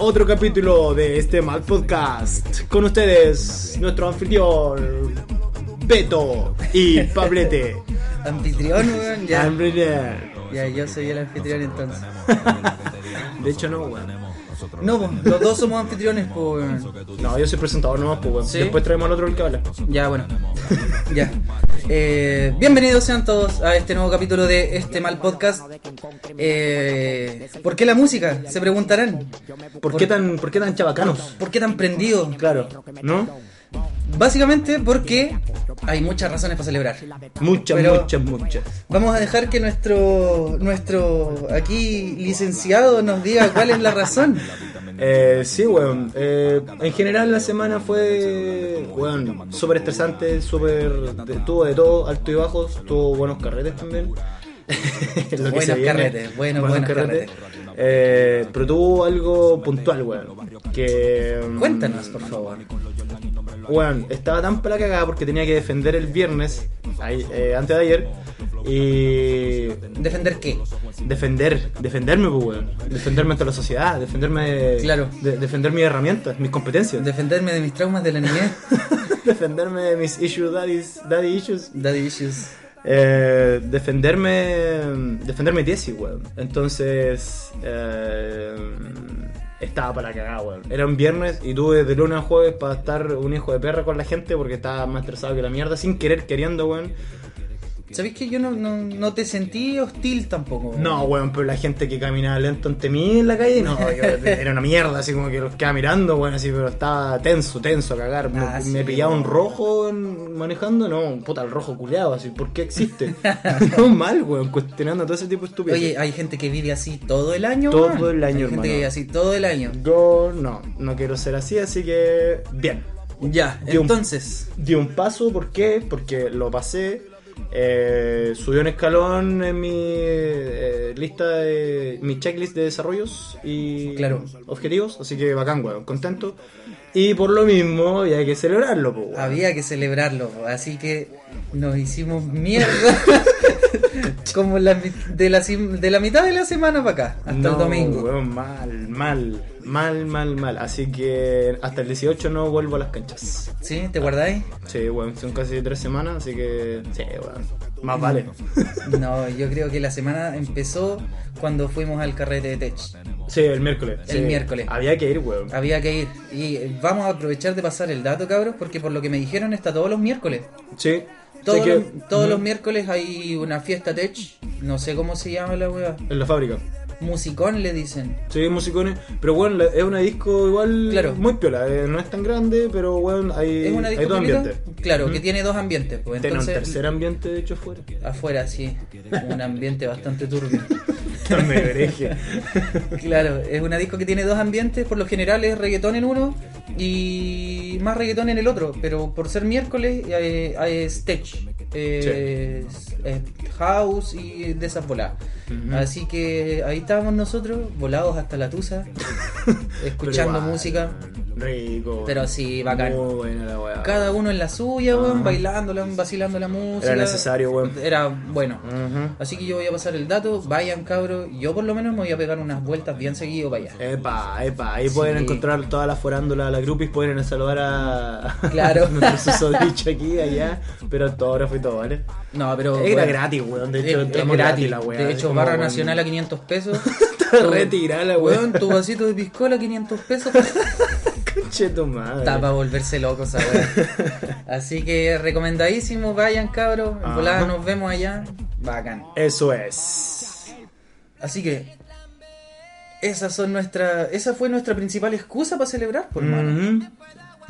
otro capítulo de este mal podcast. Con ustedes, nuestro anfitrión Beto y Pablete. Anfitrión, weón, ya. Anfitrión. Ya, yo soy el anfitrión entonces. De hecho, no, weón. No, pues, los dos somos anfitriones, pues. No, yo soy presentador nomás, pues. Después traemos al otro el que habla. Ya, bueno. Ya. Eh, bienvenidos sean todos a este nuevo capítulo de este mal podcast. Eh, ¿Por qué la música? Se preguntarán. ¿Por qué tan, por qué tan chabacanos? ¿Por qué tan prendido? Claro, ¿no? Básicamente porque hay muchas razones para celebrar. Muchas, Pero- muchas, muchas. Vamos a dejar que nuestro nuestro aquí licenciado nos diga cuál es la razón. Eh, sí, weón. Eh, en general la semana fue, weón, súper estresante, súper... Tuvo de todo, alto y bajos, tuvo buenos carretes también. Buenos carretes, buenos, buenos carretes. Eh, pero tuvo algo puntual, weón. Que... mm, Cuéntanos, por favor. Weón, estaba tan para cagada porque tenía que defender el viernes, ahí, eh, antes de ayer, y ¿Defender qué? defender, defenderme, pues, weón. Defenderme ante la sociedad, defenderme. Claro. de- defender mis herramientas, mis competencias. Defenderme de mis traumas de la niñez. defenderme de mis issues, daddies, daddy issues. Daddy issues. Eh, defenderme. Defender mi tesis, weón. Entonces. eh, estaba para la cagada, weón. Era un viernes y tuve de lunes a jueves para estar un hijo de perra con la gente porque estaba más estresado que la mierda, sin querer, queriendo, weón. ¿Sabéis que yo no, no, no te sentí hostil tampoco? No, weón, pero la gente que caminaba lento ante mí en la calle, no, yo- era una mierda, así como que los quedaba mirando, weón, así, pero estaba tenso, tenso a cagar. Me, Ah, me sí, pillaba un rojo manejando, no, puta, el rojo culeado, así, ¿por qué existe? no mal, weón, cuestionando todo ese tipo de estupidez. Oye, hay gente que vive así todo el año. Todo el año, Hay hermano. gente que vive así todo el año. yo no, no quiero ser así, así que, bien. Ya, Di un- entonces. Di un paso, ¿por qué? Porque lo pasé. Eh, subió un escalón en mi eh, lista de mi checklist de desarrollos y Claro. objetivos, así que bacán, weón, contento. Y por lo mismo, y hay que celebrarlo, weón. Había que celebrarlo, así que nos hicimos mierda. Como la, de, la, de la mitad de la semana para acá, hasta No, el domingo. weón, mal, mal, mal, mal, mal. Así que hasta el 18 no vuelvo a las canchas. ¿Sí? ¿Te guardáis? Sí, weón, son casi tres semanas, así que sí, weón. Más vale. No, yo creo que la semana empezó cuando fuimos al carrete de Tech. Sí, el miércoles. El sí. miércoles. Había que ir, weón. Había que ir. Y vamos a aprovechar de pasar el dato, cabros, porque por lo que me dijeron está todos los miércoles. Sí. Todos, que- los, todos los miércoles hay una fiesta tech, no sé cómo se llama la wea. En la fábrica. Musicón le dicen. Sí, musicones. Pero bueno, es una disco igual Claro. muy piola. eh, no es tan grande, pero bueno, hay, Es una hay disco dos ambientes. Claro, que tiene dos ambientes. Pues Tiene un entonces, tercer ambiente, de hecho, afuera. afuera sí, un ambiente bastante turbio. Claro, es una disco que tiene dos ambientes, por lo general es reggaetón en uno y más reggaetón en el otro, pero por ser miércoles eh, tech, eh, es house y de esas voladas. Así que ahí estábamos nosotros, volados hasta la tusa, escuchando igual, música, Rico. pero sí, bacán. Muy buena la weá. Cada uno en la suya, weón, bailándola, vacilando la música. Era necesario, weón. Era bueno. Así que yo voy a pasar el dato, vayan cabros, yo por lo menos me voy a pegar unas vueltas bien seguido para allá. Epa, epa, ahí Sí. pueden encontrar todas las forándulas, las groupies, pueden saludar a Claro. nuestro susodicho aquí, allá, pero autógrafo y todo, ¿vale? No, pero... Era bueno, gratis, weón, de hecho, es, gratis. la weá. de hecho, barra weón, nacional a 500 pesos. Está retirada la Weón, weón, tu vasito de piscola 500 pesos. Conche tu madre. Está para volverse loco esa weá. Así que recomendadísimo, vayan cabros. En volada nos vemos allá. Bacán. Eso es. Así que... Esas son nuestra, esa fue nuestra principal excusa para celebrar, por mano.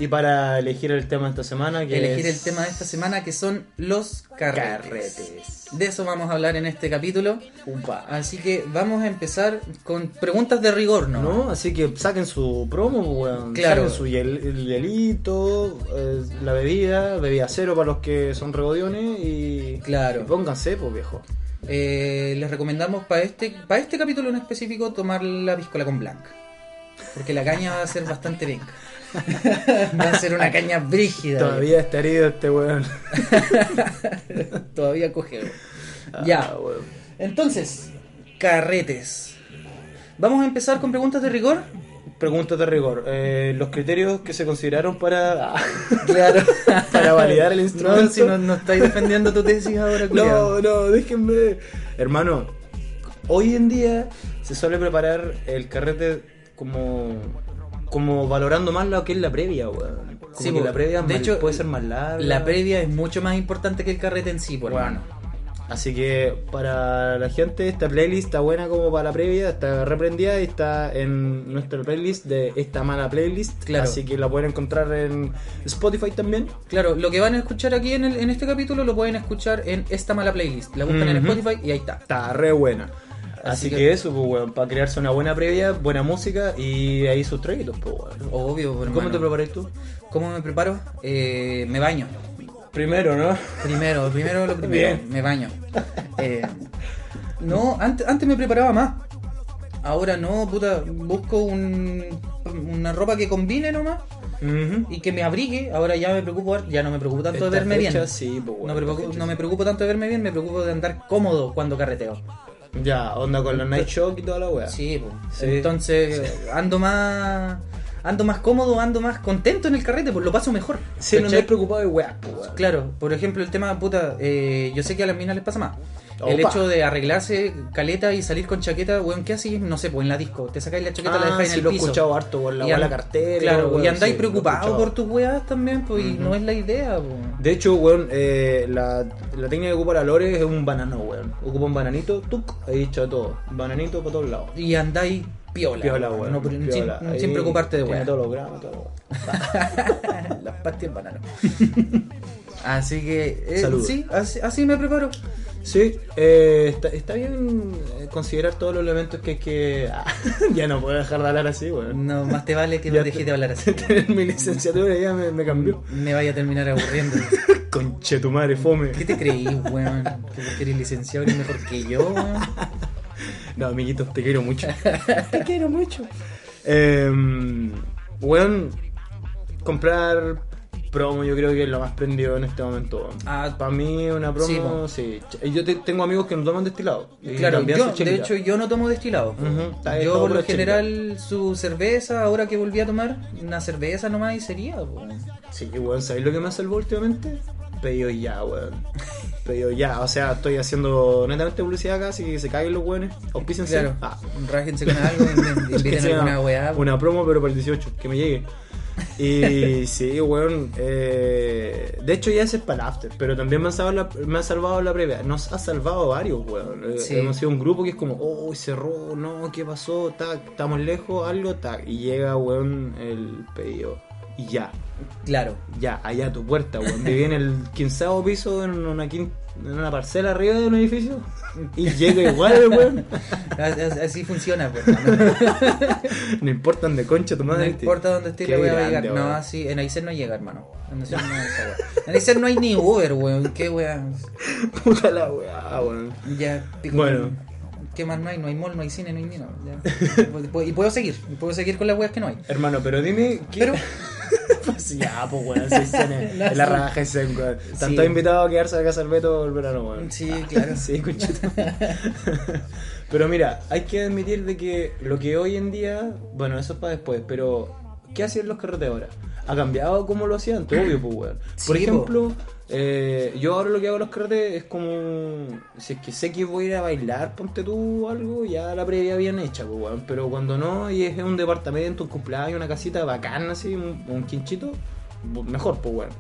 Y para elegir el tema esta semana, que Elegir es el tema de esta semana que son los carretes. carretes. De eso vamos a hablar en este capítulo. Upa. Así que vamos a empezar con preguntas de rigor, ¿no? ¿No? Así que saquen su promo, pues, weón. Claro. Saquen su hiel- el hielito, eh, la bebida, bebida cero para los que son regodiones y. Claro. y pónganse, pues viejo. Eh, les recomendamos para este, para este capítulo en específico tomar la piscola con blanca. Porque la caña va a ser bastante venga. Va a ser una caña brígida. Todavía está herido este weón. Todavía coge. ya. Ah, weón. Entonces, carretes. Vamos a empezar con preguntas de rigor. Pregunta de rigor. eh, los criterios que se consideraron para. Claro. para validar el instrumento. No, si no, no estáis defendiendo tu tesis ahora. No, no, déjenme. Hermano, hoy en día se suele preparar el carrete como como valorando más lo que es la previa, weón. Como Sí, que po. la previa de mal- hecho, puede ser más larga. La previa es mucho más importante que el carrete en sí, por Bueno. hermano. Así que para la gente esta playlist está buena como para la previa, está reprendida y está en nuestra playlist de esta mala playlist. Claro. Así que la pueden encontrar en Spotify también. Claro, lo que van a escuchar aquí en, el- en este capítulo lo pueden escuchar en esta mala playlist. La buscan en. Spotify y ahí está. Está re buena. Así Así, que- que, eso, pues, weón, para crearse una buena previa, buena música y ahí sus traguitos, pues, weón. Obvio, ¿Cómo te preparas tú? ¿Cómo me preparo? Eh, me baño. Primero, ¿no? Primero, primero lo primero. Bien. Me baño. Eh, no, antes, antes me preparaba más. Ahora no, puta, busco un, una ropa que combine nomás y que me abrigue. Ahora ya me preocupo, ya no me preocupo tanto de verme fecha, bien. sí, pues, no, me no preocupo tanto de verme bien, me preocupo de andar cómodo cuando carreteo. Ya, onda con los Night Shock y toda la weá. Sí, pues. Sí. Entonces ando más ando más cómodo, ando más contento en el carrete, pues lo paso mejor. Sí, no ¿Cachai? andáis preocupado de weá, pues. Claro, por ejemplo, el tema, puta, eh, yo sé que a las minas les pasa más. El hecho de arreglarse caleta y salir con chaqueta, weón, ¿qué haces? No sé, pues en la disco. Te sacáis la chaqueta, la Ah, dejáis en sí, el lo he piso. escuchado harto, por la Y la cartera. Claro, weón, y andáis sí, he preocupados por tus weas también, pues, y no es la idea, pues. De hecho, weón, eh, la, la técnica que ocupa la Lore es un banano, weón. Ocupa un bananito, tuc, ahí echa todo. Bananito para todos lados. Y andáis piola. Piola, weón. no, sin, piola. sin preocuparte de weas. todos los gramos, todo Las pastillas banano. así que, eh, sí, así, así me preparo. Sí, eh, está, está bien eh, considerar todos los elementos que hay que. Ah, ya no puedo dejar de hablar así, weón. No, más te vale que me dejes de hablar así. Tener mi licenciatura ya me, me cambió. Me vaya a terminar aburriendo. Conche tu madre, fome. ¿Qué te creí, weón? Que eres licenciado eres mejor que yo, weón. No, amiguitos, te quiero mucho. te quiero mucho. Eh, weón, comprar promo yo creo que es lo más prendido en este momento. Ah, Para mí una promo, sí. Yo te- tengo amigos que no toman destilado. Y Claro, yo, de hecho yo no tomo destilado. Yo por lo general su cerveza, ahora que volví a tomar, una cerveza nomás y sería. po. Sí, weón, ¿sabéis lo que me ha salvado últimamente? Pedido ya, weón. Pedido ya. O sea, estoy haciendo netamente publicidad acá, que se caguen los weones. Auspícense. Claro, Ah. rájense con algo, inviten alguna weá. Una promo, pero para el 18, que me llegue. Y sí, weón. eh, de hecho, ya ese es para el after, pero también me han salvado la, me ha salvado la previa. Nos ha salvado varios, weón. Eh, Sí. Hemos sido un grupo que es como, oh, cerró, no, ¿qué pasó? Tac, estamos lejos, algo, tac. Y llega, weón, el pedido. Y ya, Claro. ya, allá a tu puerta, weón. Viví en el quinceavo piso, en una, en una parcela arriba de un edificio. Y llega igual, weón. Así, funciona, pues. No importa de concha tu No madre. importa dónde esté, la voy a llegar. weón. No, así, en Aysén no llega, hermano. En Aysén no. En Aysén no hay ni Uber, weón. ¿Qué weá? Puta la weá, weón. Ya, pico. Bueno. ¿Qué más no hay? No hay mall, no hay cine, no hay ni nada. ya. Y puedo seguir, puedo seguir con las weas que no hay. Hermano, pero dime. ¿qué... Pero- pues ya, pues weón, si es la sí. raja ese, weón. Están Sí. todos invitados a quedarse a casa del Beto el verano, weón. Sí, claro. sí, conchito. pero mira, hay que admitir de que lo que hoy en día. Bueno, eso es para después, pero. ¿Qué hacían los carretes ahora? Ha cambiado como lo hacían antes, obvio, pues weón. Por Sí, ejemplo. Eh, yo ahora lo que hago en los carretes es como. Si es que sé que voy a ir a bailar, ponte tú algo, ya la previa bien hecha, pues, weón. Pero cuando no, y es un departamento, un cumpleaños, una casita bacana, así, un, un quinchito, mejor, pues, weón.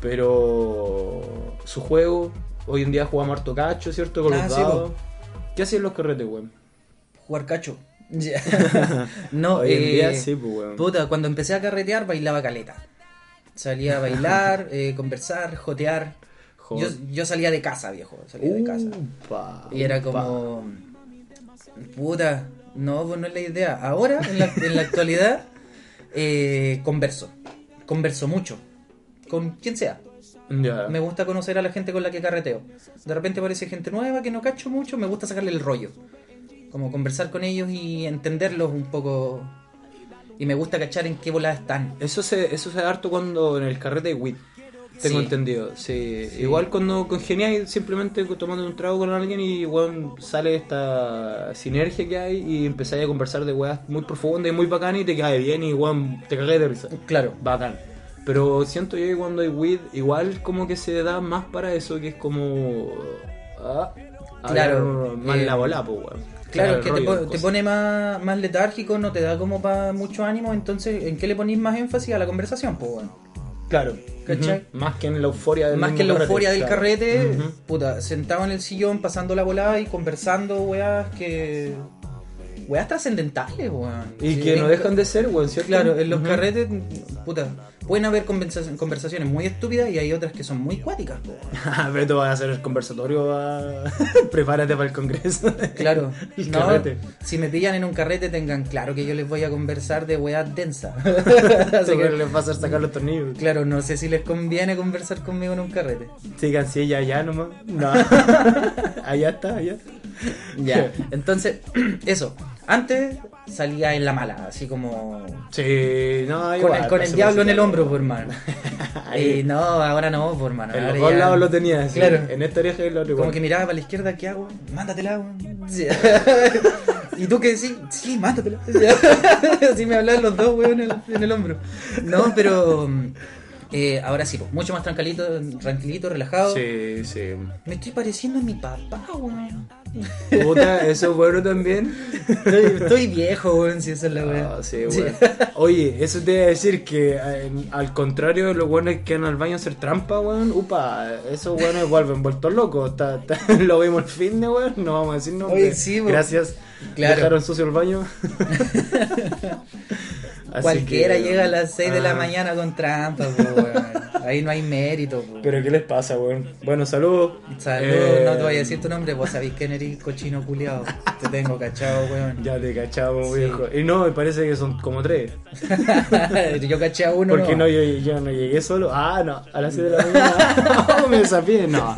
Pero. Su juego, hoy en día jugamos harto cacho, ¿cierto? Con Ah, los sí, dados. ¿Qué hacían los carretes, weón? Jugar cacho. No, Hoy en eh, día sí, pues, weón. Puta, cuando empecé a carretear bailaba caleta. Salía a bailar, eh, conversar, jotear. Yo, yo salía de casa, viejo. Salía de casa. Y era como. Puta, no, pues no es la idea. Ahora, en la, en la actualidad, eh, converso. Converso mucho. Con quien sea. Me gusta conocer a la gente con la que carreteo. De repente aparece gente nueva que no cacho mucho, me gusta sacarle el rollo. Como conversar con ellos y entenderlos un poco. Y me gusta cachar en qué volada están. Eso se, eso se da harto cuando en el carrete de WIT. Tengo Sí. entendido. Sí. Sí. Igual cuando congeniáis simplemente tomando un trago con alguien y weón, sale esta sinergia que hay y empezáis a conversar de weas muy profundas y muy bacanas y te cae bien y weón, te cagáis de risa. Claro. Bacán. Pero siento yo que cuando hay weed, igual como que se da más para eso, que es como. Ah, Claro, hablar más eh, la bola, pues, weón. Claro, el que te, po- pone más, más letárgico, no te da como para mucho ánimo, entonces ¿en qué le ponís más énfasis a la conversación? Pues bueno. Claro. ¿Cachai? Más que en la euforia del Más que en la carrete, euforia del claro. carrete, puta, sentado en el sillón, pasando la volada y conversando, weas que. Weas trascendentales, weón. Y Sí, que no dejan de ser, weón, ¿cierto? Claro, en los carretes, puta, pueden haber conversa- conversaciones muy estúpidas y hay otras que son muy cuáticas, weón. Beto va a hacer el conversatorio, prepárate para el congreso. Claro, El no, carrete. si me pillan en un carrete tengan claro que yo les voy a conversar de weas densas. Así que les va a hacer sacar los tornillos. claro, no sé si les conviene conversar conmigo en un carrete. Sigan, sí, ya, ya nomás. No. allá está, allá. Ya, entonces, eso. Antes salía en la mala, así como. Sí, no, Con igual, el, con el diablo en el hombro, por hermano. Y no, ahora no, por mano. En los dos ya- lados lo tenía, sí. Claro. En esta oreja y en la otra Como que miraba para la izquierda, ¿qué hago? Mándatela, weón. Sí. y tú que decís, sí, mándatela. Así me hablaban los dos, weón, en el, en el hombro. No, pero. eh, ahora sí, pues, mucho más tranquilito, tranquilito, relajado. Sí, sí. Me estoy pareciendo a mi papá, weón. Puta, eso es bueno también. Estoy, estoy viejo, weón, si esa es la weón. Ah, sí, bueno. Oye, eso te iba a decir que eh, al contrario de los buenos que van al baño a hacer trampa, weón, upa, esos weones vuelven vueltos locos. Lo vimos el fin de weón, no vamos a decir no. Oye, sí. Gracias. Claro. Dejaron sucio el baño. Así Cualquiera que, llega a las 6 de la ah, mañana con trampa, po, weón. Ahí no hay mérito, po. Pero ¿qué les pasa, weón? Bueno, saludos. Saludos, Eh, no te voy a decir tu nombre, vos sabéis quién eres, cochino culiado. Te tengo cachado, weón. Ya te cachamos, Sí. viejo. Y no, me parece que son como tres. yo caché a uno. Porque no, yo, yo no llegué solo. Ah, no, a las 6 de la mañana. Me desafié, no.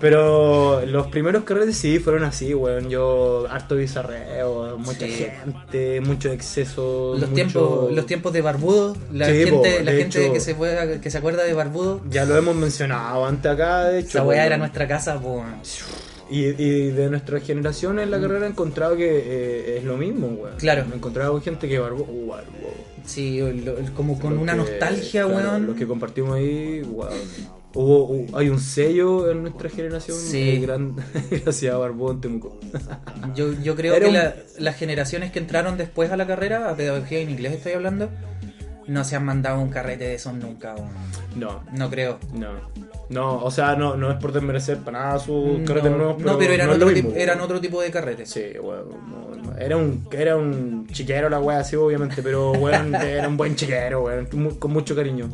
Pero los primeros carretes sí fueron así, weón. Yo, harto bizarreo, mucha Sí. gente, mucho exceso. Los mucho- tiempos, los tiempos de Barbudo, la Sí, gente, po, la gente hecho. que se fue, que se acuerda de Barbudo, Ya lo hemos mencionado antes acá, de hecho. esa weá weón. era nuestra casa, po. Y, y de nuestra generación en la carrera he encontrado que eh, es lo mismo, weón. Claro. Me he encontrado con gente que barbó. Uh, barbó. Sí, lo- como con Lo una que- nostalgia, claro, weón. Lo que compartimos ahí, wow. Hubo, hay un sello en nuestra generación. Sí. eh, gran, gracias a Barbón Temuco. Yo, yo creo Era que un- la- las generaciones que entraron después a la carrera, a pedagogía en inglés estoy hablando, no se han mandado un carrete de esos nunca, weón. No, No creo. no. No, o sea, no, no es por desmerecer para nada sus No, carretes nuevos, no, pero eran, no otro, tipo, eran otro tipo de carretes. Sí, weón. no. Era un, era un chiquero la wea, sí, obviamente, pero weón, era un buen chiquero, weón, con mucho cariño.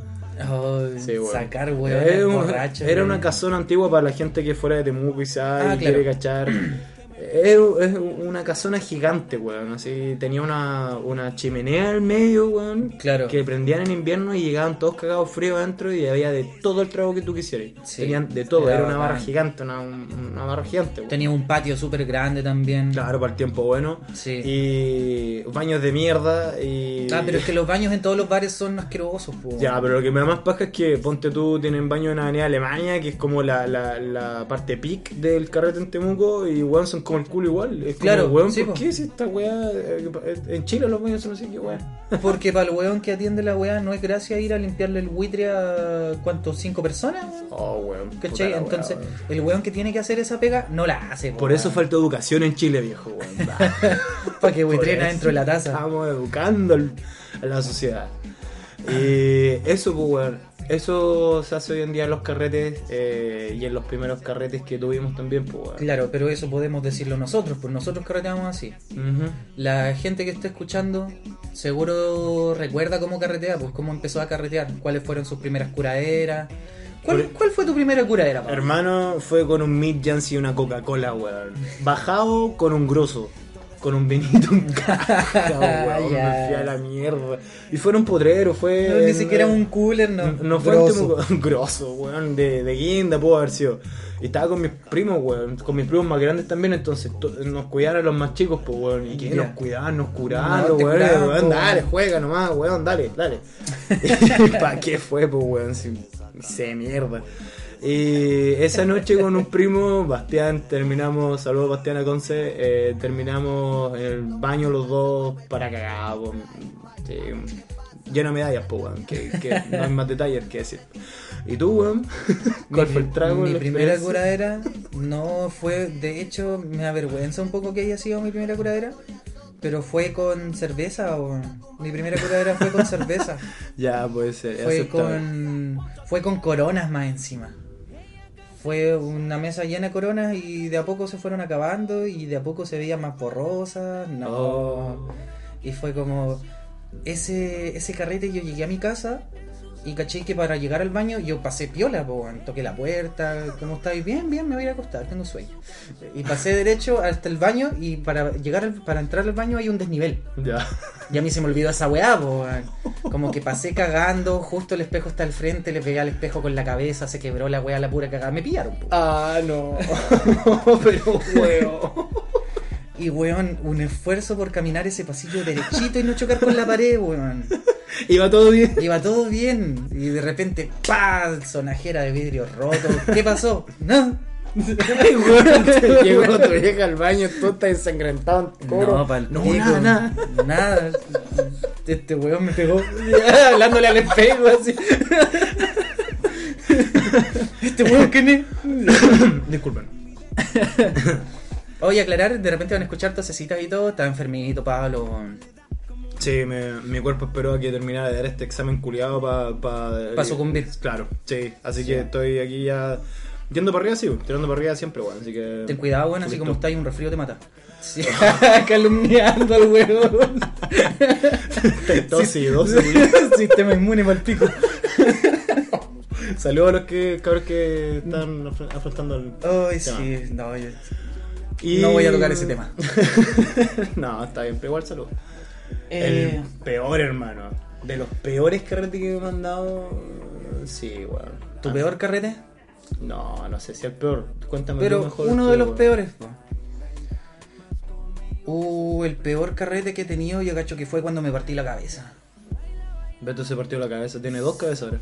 Oh, Sí, sacar weón Era borrachos. Era una casona antigua para la gente que fuera de Temuco y sabe Ah, y claro. quiere cachar. Es, es una casona gigante, weón. Así tenía una, una chimenea al medio, weón. Claro. Que prendían en invierno y llegaban todos cagados frío adentro y había de todo el trago que tú quisieras. Sí. Tenían de todo, Era era, una barra gigante, una, una barra gigante, weón. Tenía un patio súper grande también. Claro, para el tiempo bueno. Sí. Y baños de mierda y... Ah, pero es que los baños en todos los bares son asquerosos, po. Ya, pero lo que me da más paja es que, ponte tú, tienen baño en Avenida Alemania, que es como la, la, la parte peak del carrete en Temuco, y weón son como el culo igual. Es como, Claro, weón, sí, ¿por po. qué si esta weá? eh, En Chile los baños son así que weón. Porque para el weón que atiende la weá no es gracia ir a limpiarle el buitre a ¿cuántos? ¿Cinco personas? weón? Oh, weón. ¿Cachai? weá, Entonces, weón. el weón que tiene que hacer esa pega no la hace. po, Por eso weón. falta educación en Chile, viejo, weón. Para que Por buitren eso adentro de la taza. Estamos educando a la sociedad. Y eso, pues, weón. Eso se hace hoy en día en los carretes eh, y en los primeros carretes que tuvimos también, pues. Claro, pero eso podemos decirlo nosotros, pues nosotros carreteamos así. La gente que está escuchando seguro recuerda cómo carretea, pues cómo empezó a carretear, cuáles fueron sus primeras curaderas, ¿Cuál, cuál fue tu primera curadera, Pablo? Hermano, fue con un Mid Jancy y una Coca-Cola, weón. Bajado con un grosso. Con un vinito en caja, weón. Ya. Me fui a la mierda. Y fueron podreros, fue. No, ni siquiera un cooler, no. No fue Grosso. un tipo grosso, weón, de, de guinda pudo haber sido. Y estaba con mis primos, weón, con mis primos más grandes también, entonces to- nos cuidaban a los más chicos, pues, weón. Y que nos cuidaban, nos curaban, No, weón, dale, weón. juega nomás, weón, dale, dale. ¿Y para qué fue, pues, weón? Si, se mierda. Y esa noche con un primo, Bastián, terminamos, saludos Bastián a Conce, eh, terminamos en el baño los dos para cagar. Sí, lleno de medallas, pues, weón, que, que no hay más detalles que decir. ¿Y tú, weón? ¿Cuál fue el trago? Mi primera curadera no fue, de hecho, me avergüenza un poco que haya sido mi primera curadera, pero fue con cerveza o mi primera curadera fue con cerveza. Ya, puede ser. fue aceptable. con fue con coronas más encima. Fue una mesa llena de coronas y de a poco se fueron acabando y de a poco se veían más borrosas. No. Oh. Y fue como ese ese carrete yo llegué a mi casa y caché que para llegar al baño yo pasé piola, po, toqué la puerta, ¿cómo estáis? Bien, bien, me voy a ir a acostar, tengo sueño. Y pasé derecho hasta el baño y para llegar al- para entrar al baño hay un desnivel. Ya. Y a mí se me olvidó esa weá, po. Como que pasé cagando, justo el espejo está al frente, le pegué al espejo con la cabeza, se quebró la weá, la pura cagada. Me pillaron, po. Ah, no. Pero, weón. Y weón, un esfuerzo por caminar ese pasillo derechito y no chocar con la pared, weón. Iba todo bien. Iba todo bien. Y de repente, ¡pah! Sonajera de vidrio roto. ¿Qué pasó? No. Llegó tu vieja al baño, tú estás ensangrentado en coro. No, pal no, nada. Nada. Este weón me pegó hablándole al espejo así. Este weón, ¿quién es? Disculpen. Oye, aclarar, de repente van a escuchar tosecitas y todo. Está enfermito, Pablo. Sí, me- mi cuerpo esperó a que terminara de dar este examen culiado para... Pa, Pa sucumbir. Claro, sí. Así que estoy aquí ya... Yendo para arriba, sí, tirando para arriba siempre, weón. Así que... Ten cuidado, weón, así como está ahí un resfrío te mata. Sí. Calumniando al weón. Tos y dos, Sistema inmune para el pico. Saludos a los que, cabros que están afr- afrontando el... Ay, sí, no, yo- Y- No voy a tocar ese tema. no, está bien, pero igual salud. Eh, El peor, hermano. De los peores carretes que me he mandado. Sí, weón. ¿Tu Ah, peor carrete? No, no sé si el peor. Cuéntame Pero mejor uno de los peores. Uh, el peor carrete que he tenido, yo cacho que fue cuando me partí la cabeza. Beto se partió la cabeza. Tiene dos cabezas ahora.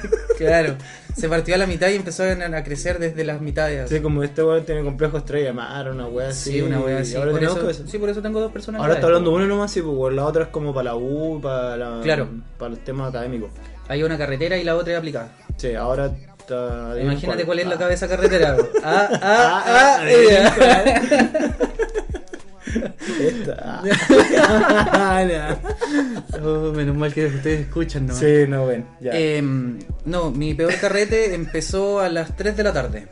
Claro, se partió a la mitad y empezó a, crecer desde las mitades. Sí, como este weón tiene complejo estrella mar, una wea así. Sí, una wea así. Ahora dos cabezas. sí, por eso tengo dos personas. Ahora está hablando uno nomás, sí, pues la otra es como para la U, para la, Claro. para los temas académicos. Hay una carretera y la otra es aplicada. Sí, ahora está. Imagínate cuál es la Ah. cabeza carretera. Ah, ah, Ah, ah, ah. Esta. Oh, menos mal que ustedes escuchan, ¿no? Sí, no ven. Ya. Em, no, mi peor carrete empezó a las 3 de la tarde.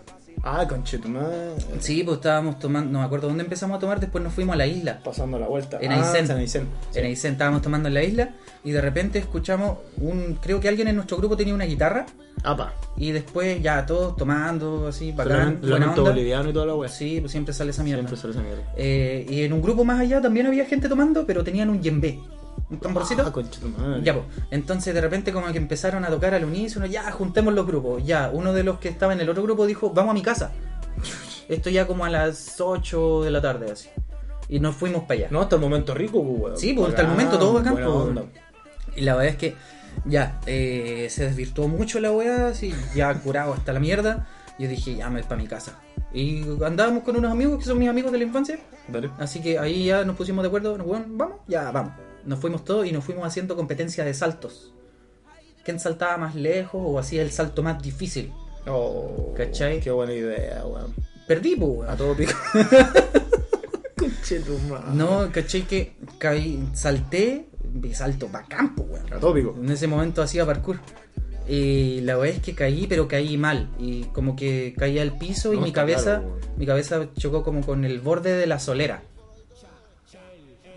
Ah, conchetumare. Sí, pues estábamos tomando, no me acuerdo dónde empezamos a tomar, después nos fuimos a la isla. Pasando la vuelta. En ah, Aysén. San Aysén. En Aysén estábamos tomando en la isla y de repente escuchamos un, creo que alguien en nuestro grupo tenía una guitarra Apa. y después ya todos tomando así, bacán, Lamento buena onda. boliviano y toda la wea. Sí, pues siempre sale esa mierda. Siempre sale esa mierda. Eh, y en un grupo más allá también había gente tomando, pero tenían un yembe, un tamborcito. Ah, conchetumare. Ya, pues. Entonces de repente como que empezaron a tocar al unísono, ya, juntemos los grupos. Ya, uno de los que estaba en el otro grupo dijo, vamos a mi casa. Esto ya como a las 8 de la tarde, así. Y nos fuimos para allá. No, hasta el momento rico, pues, weón. Sí, pues, hasta el momento todo bacán, pues. Y la verdad es que ya, eh, se desvirtuó mucho la weá, así, ya curado hasta la mierda. Yo dije, ya me voy para mi casa. Y andábamos con unos amigos que son mis amigos de la infancia. Dale. Así que ahí ya nos pusimos de acuerdo, bueno, vamos, ya vamos. Nos fuimos todos y nos fuimos haciendo competencia de saltos. ¿Quién saltaba más lejos o hacía el salto más difícil? Oh, ¿Cachai? Qué buena idea, weón. Perdí, pues, weón. A todo pico. No, caché que caí, salté, salto bacán, pues, weón. A todo pico. En ese momento hacía parkour. Y la verdad es que caí, pero caí mal. Y como que caí al piso y mi cabeza, claro, mi cabeza chocó como con el borde de la solera.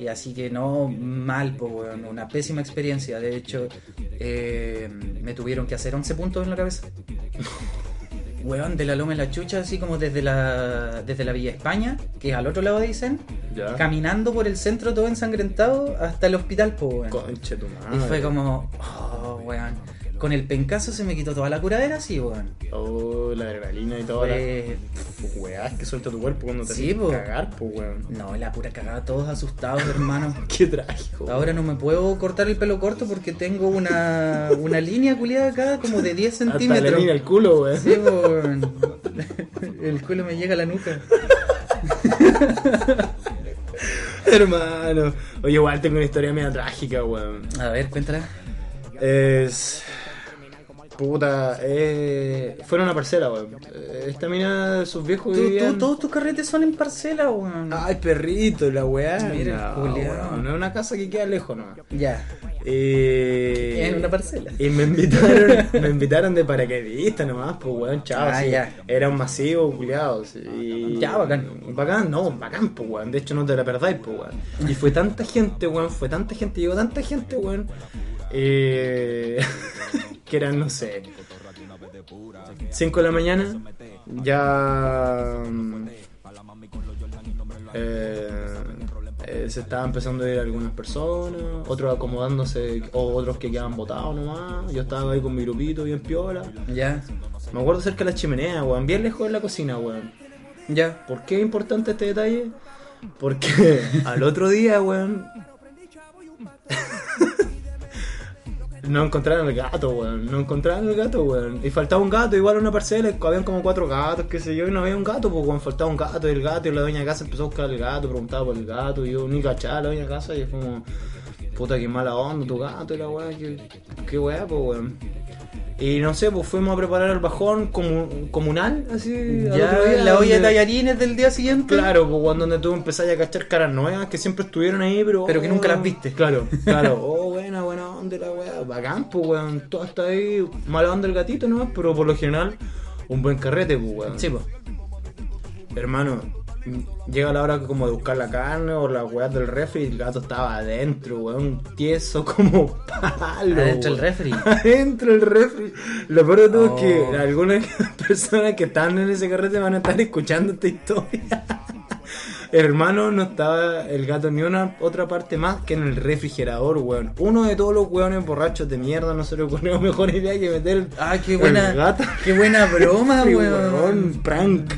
Y así que no, mal, pues, weón, una pésima experiencia. De hecho, eh, me tuvieron que hacer 11 puntos en la cabeza. Weón, de la loma en la chucha, así como desde la, desde la Villa España, que es al otro lado Ya. caminando por el centro todo ensangrentado hasta el hospital, pues, weón. Conche tu Y madre. fue como, oh, weón. Con el pencazo se me quitó toda la curadera, sí, weón. Oh, la adrenalina y todo. Fue- La... Weá, es que suelta tu cuerpo cuando te Sí, po. cagar, pues, weón. No, la pura cagada, todos asustados, hermano. Qué trágico. Ahora no me puedo cortar el pelo corto porque tengo una, una línea culiada acá como de 10 Hasta le centímetros. mira el culo, weón. Sí, weón. El culo me llega a la nuca. Hermano. Oye, igual tengo una historia media trágica, weón. A ver, cuéntala. Es. Puta, eh, fue en una parcela, weón. Esta mina, sus viejos Tú- todos tus carretes son en parcela, weón. Ay, perrito, la weá. Mira, no, weón, es una casa que queda lejos, no. Ya. Eh, En una parcela. Y me invitaron, me invitaron de paracaidista nomás, pues weón, chao. Ah, sí. ya. Era un masivo, culiados. Y... Ya, bacán. Bacán, no, bacán, pues weón. De hecho, no te la perdáis, pues weón. Y fue tanta gente, weón, fue tanta gente, llegó tanta gente, weón. Eh... que eran, no sé. 5 de la mañana. Ya. mm, eh, eh, se estaban empezando a ir algunas personas, otros acomodándose, o otros que quedaban botados nomás. Yo estaba ahí con mi grupito bien piola. Ya. Me acuerdo cerca de la chimenea, weón, bien lejos de la cocina, weón. Ya. ¿Por qué es importante este detalle? Porque al otro día, weón. No encontraron el gato, weón. No encontraron el gato, weón. Y faltaba un gato, igual en una parcela. Habían como cuatro gatos, qué sé yo. Y no había un gato, pues, weón. Faltaba un gato. Y el gato, y la dueña de casa empezó a buscar el gato, preguntaba por el gato. Y yo ni cachaba a la dueña de casa. Y fue como, puta, qué mala onda tu gato. Y la weá, qué, qué weá, pues, weón. Y no sé, pues fuimos a preparar el bajón comu- comunal, así. al Ya, otro día, la olla de tallarines del día siguiente. Claro, pues cuando tú empezás a cachar caras nuevas que siempre estuvieron ahí, pero. Pero que nunca oh, las viste. Claro, claro. Oh, onda la weá. Bacán, pues weón. Todo está ahí. Mala onda el gatito nomás, pero por lo general, un buen carrete, pues weón. Sí, pues. Hermano, llega la hora como de buscar la carne o las weas del refri y el gato estaba adentro, weón. Tieso como palo. Adentro el refri. Adentro el refri. Lo peor de todo es Oh. que algunas personas que están en ese carrete van a estar escuchando esta historia. Hermano, no estaba el gato ni una otra parte más que en el refrigerador, weón. Uno de todos los weones borrachos de mierda no se le ocurrió mejor idea que meter Ah, qué el buena. gato. Qué buena broma, weón. Prank.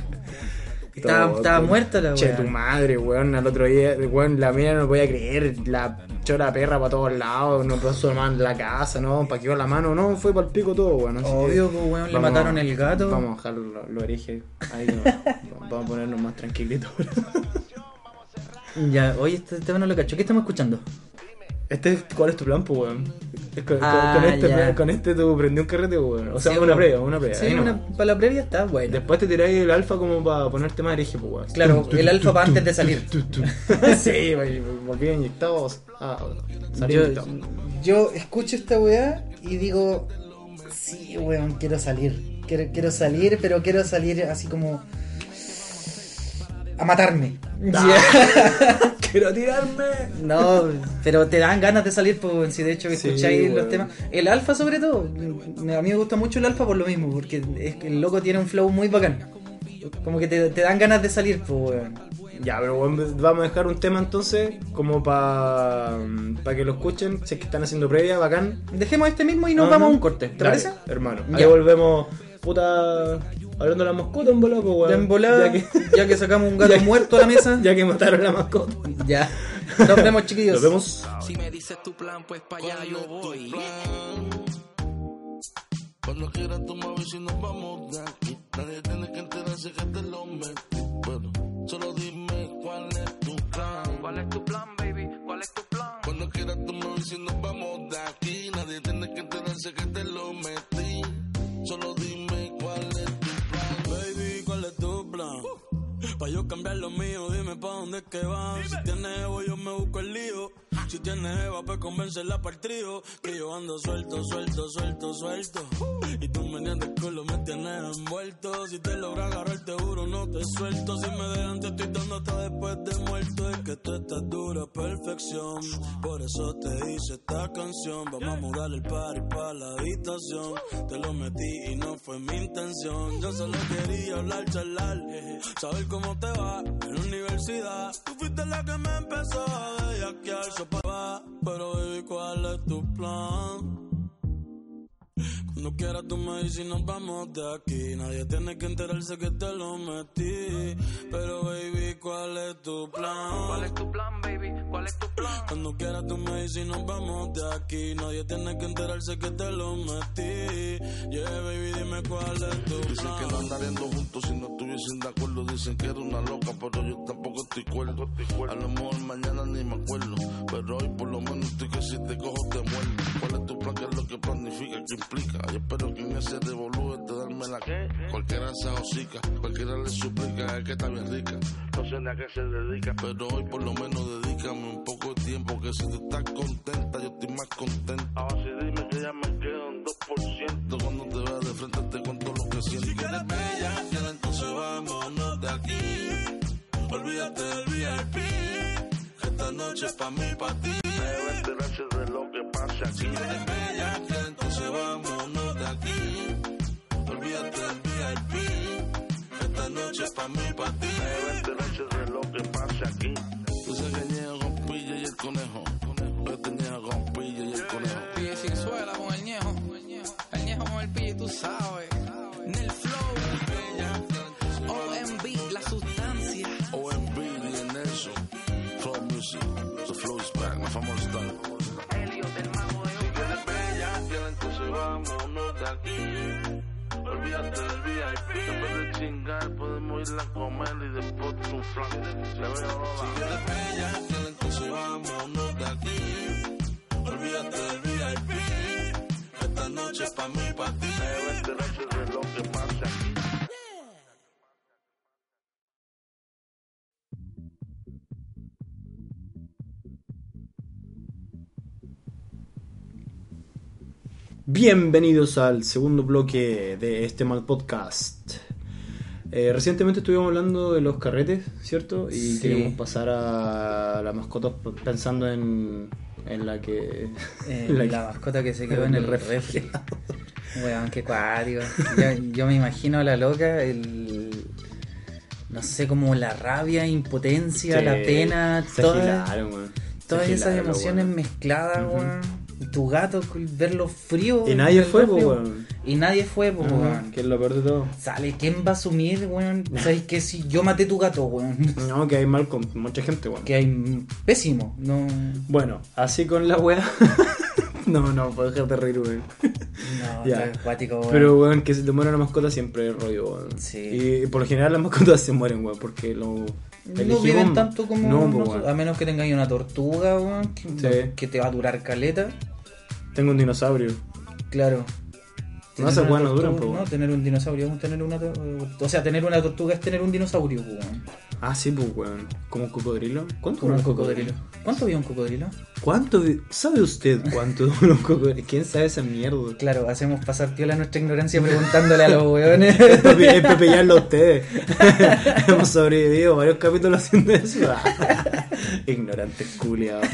Estaba, estaba muerta la Che, weá. tu madre, weón. Al otro día, weón, la mía no podía creer. La chora perra para todos lados. No pasó la mano en la casa, no. Paqueó la mano, no. Fue para el pico todo, weón. así Obvio, que pues, weón, le mataron a- el gato. Vamos a dejar los lo herejes ahí. no. vamos a ponernos más tranquilitos. Ya, oye, este tema no lo cacho. ¿Qué estamos escuchando? Este, es- ¿Cuál es tu plan, pues, weón? Con, Ah, con este, con este tú prendí un carrete, weón. O sea, Sí, una previa, una previa. Sí, una, para la previa está bueno. Después te tiráis el alfa como para ponerte más hereje, pues, weón. Claro, el alfa para antes de salir. sí, volví inyectado a salir Yo, inyectado. yo escucho esta weá y digo, sí, weón, quiero salir. Quiero, quiero salir, pero quiero salir así como... A matarme. Quiero tirarme. No, pero te dan ganas de salir, pues, si de hecho Sí, escucháis los weón. temas. El alfa sobre todo, a mí me gusta mucho el alfa por lo mismo, porque es que el loco tiene un flow muy bacán. Como que te, te dan ganas de salir, pues, weón. Ya, pero bueno, vamos a dejar un tema entonces como para que lo escuchen, si es que están haciendo previa, bacán. Dejemos este mismo y nos vamos a un corte, ¿te Dale, parece? Hermano, Ya. ahí volvemos, puta, hablando de la mascota en bola, pues, weón. En volada, Ya que, ya que sacamos un gato muerto a la mesa. ya que mataron la mascota. Ya. Nos vemos, chiquillos. Nos vemos. Si me dices tu plan, pues para allá yo voy. Cuando quieras tú me y nos vamos de aquí. Nadie tiene que enterarse que te lo metí. Bueno, solo dime cuál es tu plan. ¿Cuál es tu plan, baby? ¿Cuál es tu plan? Cuando quieras tú me y nos vamos de aquí. Nadie tiene que enterarse que te lo metí. Solo dime Pa' yo cambiar lo mío, dime pa' dónde es que van. Si tienes ego, yo me busco el lío. Si tienes Eva, pues convencerla para el trío. Que yo ando suelto, suelto, suelto, suelto. Y tú me de culo, me tienes envuelto. Si te logra agarrar, te juro, no te suelto. Si me dejan, te estoy dando hasta después de muerto. Es que tú estás dura, perfección. Por eso te hice esta canción. Vamos a mudar el party para la habitación. Te lo metí y no fue mi intención. Yo solo quería hablar, charlar. Saber cómo te va en la universidad. Tú fuiste la que me empezó a bellaquear, so pa' va. Pero baby, ¿cuál es tu plan? Cuando quieras tú me dices y nos vamos de aquí. Nadie tiene que enterarse que te lo metí. Pero baby, ¿cuál es tu plan? ¿Cuál es tu plan, baby? ¿Cuál es tu plan? Cuando quieras tú me dices y nos vamos de aquí. Nadie tiene que enterarse que te lo metí. Yeah, baby, dime cuál es tu Dicen que no plan. andaríamos juntos si no estuviesen de acuerdo. Dicen que era una loca, pero yo tampoco estoy cuerdo. A lo mejor mañana ni me acuerdo. Pero hoy por lo menos estoy que si te cojo te muerdo. ¿Cuál es lo que planifica? ¿Qué implica? Yo espero que en ese revolú de darme la que cualquiera se hocica, cualquiera le suplica, es que está bien rica. No sé ni a qué se dedica, pero hoy por lo menos dedícame un poco de tiempo. Que si tú estás contenta, yo estoy más contento. Ahora sí dime que ya me quedo en 2%. Cuando te vea de frente te cuento lo que siento. Si quieres bella, ya entonces vámonos de aquí. Olvídate del VIP. Que esta noche es pa' mí, pa' ti. Enterarse de lo que pasa Si aquí. quieres bella, ya entonces vámonos de aquí. Olvídate del VIP. Esta noche es pa' mí, pa' ti. Debe enterarse de lo que pasa aquí. Tú sabes que niega con pilla y el conejo. Yo tenía con pilla y el conejo. Pille sin suela con el ñejo. El ñejo con el pille, tú sabes. Nel flow. OMB, la sustancia. OMB y Nelson. Flow Music. The flow back. My famoso style. Si quieres bella, entonces vámonos de aquí. Olvídate del VIP. En vez de chingar, podemos ir a comer y después un flan. Se ve Si ahora. quieres bella, ya entonces vámonos de aquí. Olvídate del VIP. Esta noche es pa' mí, pa' ti. Que pasa aquí. Bienvenidos al segundo bloque de este mal podcast. Eh, recientemente estuvimos hablando de los carretes, ¿cierto? Y Sí. queríamos pasar a la mascota pensando en, en la que... Eh, en la la que- mascota que se quedó en el refri. Weón, qué cuático. Yo, yo me imagino a la loca, el. No sé, como la rabia, impotencia, Sí, la pena, se todas, agilaron, todas esas emociones mezcladas, weón. Y Tu gato, verlo frío. Y nadie fue, po, weón. Y nadie fue, po, Ajá, weón. Que es lo peor de todo. Sale, ¿quién va a asumir, weón? ¿Sabes qué? Si yo maté tu gato, weón. No, que hay mal con mucha gente, weón. Que hay pésimo, no. Bueno, así con la weá. no, no, puedo dejar de reír, weón. No, Ya. acuático, weón. Pero, weón, que se te muera una mascota siempre es rollo, weón. Sí. Y por lo general las mascotas se mueren, weón, porque lo. No viven tanto como No, pues, weón. a menos que tengáis una tortuga, weón, que, Sí. que te va a durar caleta. Tengo un dinosaurio. Claro. No, weas no duran, po, No, tener un dinosaurio es tener una O sea, tener una tortuga es tener un dinosaurio, weón. Ah, sí, pues, weón. ¿Como un cocodrilo? ¿Cuánto Como un cocodrilo. ¿Cuánto vive un cocodrilo? ¿Cuánto? vi- ¿Sabe usted cuánto dura un cocodrilo? ¿Quién sabe esa mierda? Claro, hacemos pasar piola nuestra ignorancia preguntándole a los weones. Es pepillarlo a ustedes. Hemos sobrevivido varios capítulos haciendo eso. Ignorantes culiados.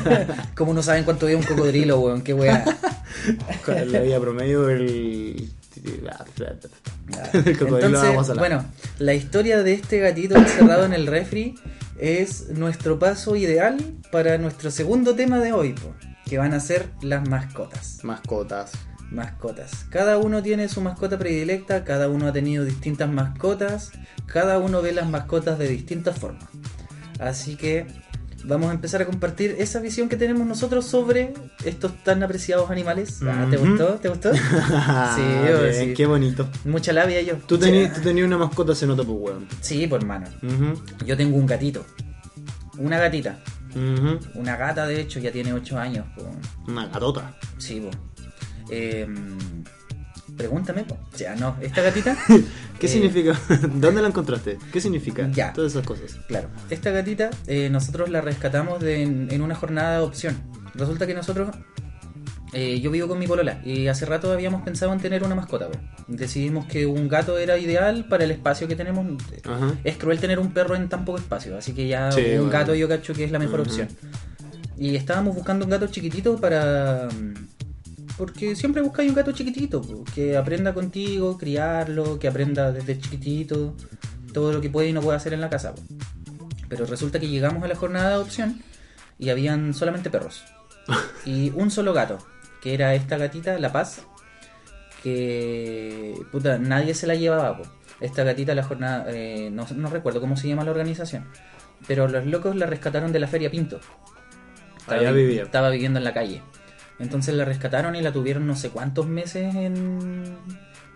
¿Cómo no saben cuánto vive un cocodrilo, weón? Qué weá. ¿Cuál es la vida promedio del. del cocodrilo Entonces, salada? bueno, la historia de este gatito encerrado en el refri es nuestro paso ideal para nuestro segundo tema de hoy, po, que van a ser las mascotas. Mascotas. Mascotas. Cada uno tiene su mascota predilecta, cada uno ha tenido distintas mascotas, cada uno ve las mascotas de distintas formas. Así que vamos a empezar a compartir esa visión que tenemos nosotros sobre estos tan apreciados animales. Ah, ¿Te gustó? ¿Te gustó? Sí, oh, sí. qué bonito. Mucha labia yo. Tú tenías, una mascota, se nota, pues, weón. Sí, por hermano. Ujú, Yo tengo un gatito. Una gatita. Una gata, de hecho, ya tiene 8 años. po. Una gatota. Sí, po. Em, pregúntame, po. Ya, no. Esta gatita ¿Qué Eh, significa? ¿Dónde la encontraste? ¿Qué significa? Ya. Todas esas cosas. Claro, esta gatita eh, nosotros la rescatamos de- en, en una jornada de adopción. Resulta que nosotros, eh, yo vivo con mi polola y hace rato habíamos pensado en tener una mascota. po. Decidimos que un gato era ideal para el espacio que tenemos. Ajá. Es cruel tener un perro en tan poco espacio, así que ya Sí, un bueno. gato yo cacho que es la mejor Ujú. opción. Y estábamos buscando un gato chiquitito para... Porque siempre buscáis un gato chiquitito, po, que aprenda contigo, criarlo, que aprenda desde chiquitito, todo lo que puede y no puede hacer en la casa. po. Pero resulta que llegamos a la jornada de adopción y habían solamente perros. Y un solo gato, que era esta gatita, La Paz, que puta, nadie se la llevaba. po. Esta gatita, la jornada, eh, no, no recuerdo cómo se llama la organización, pero los locos la rescataron de la Feria Pinto. Allá vivía. Estaba viviendo en la calle. Entonces la rescataron y la tuvieron no sé cuántos meses en,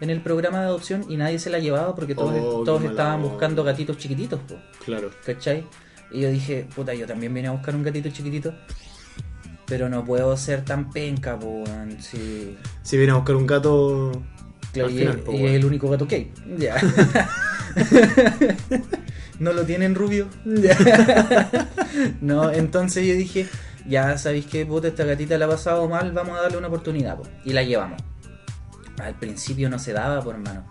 en el programa de adopción y nadie se la llevaba porque todos, Oh, todos estaban buscando gatitos chiquititos. po. Claro. ¿Cachai? Y yo dije, puta, yo también vine a buscar un gatito chiquitito. Pero no puedo ser tan penca, po. Si, Si viene a buscar un gato. claro, al y, final, es- po, y es el único gato que hay. Ya. no lo tienen rubio. No, entonces yo dije, ya sabéis que puta, esta gatita la ha pasado mal, vamos a darle una oportunidad. po. Y la llevamos. Al principio no se daba, por hermano.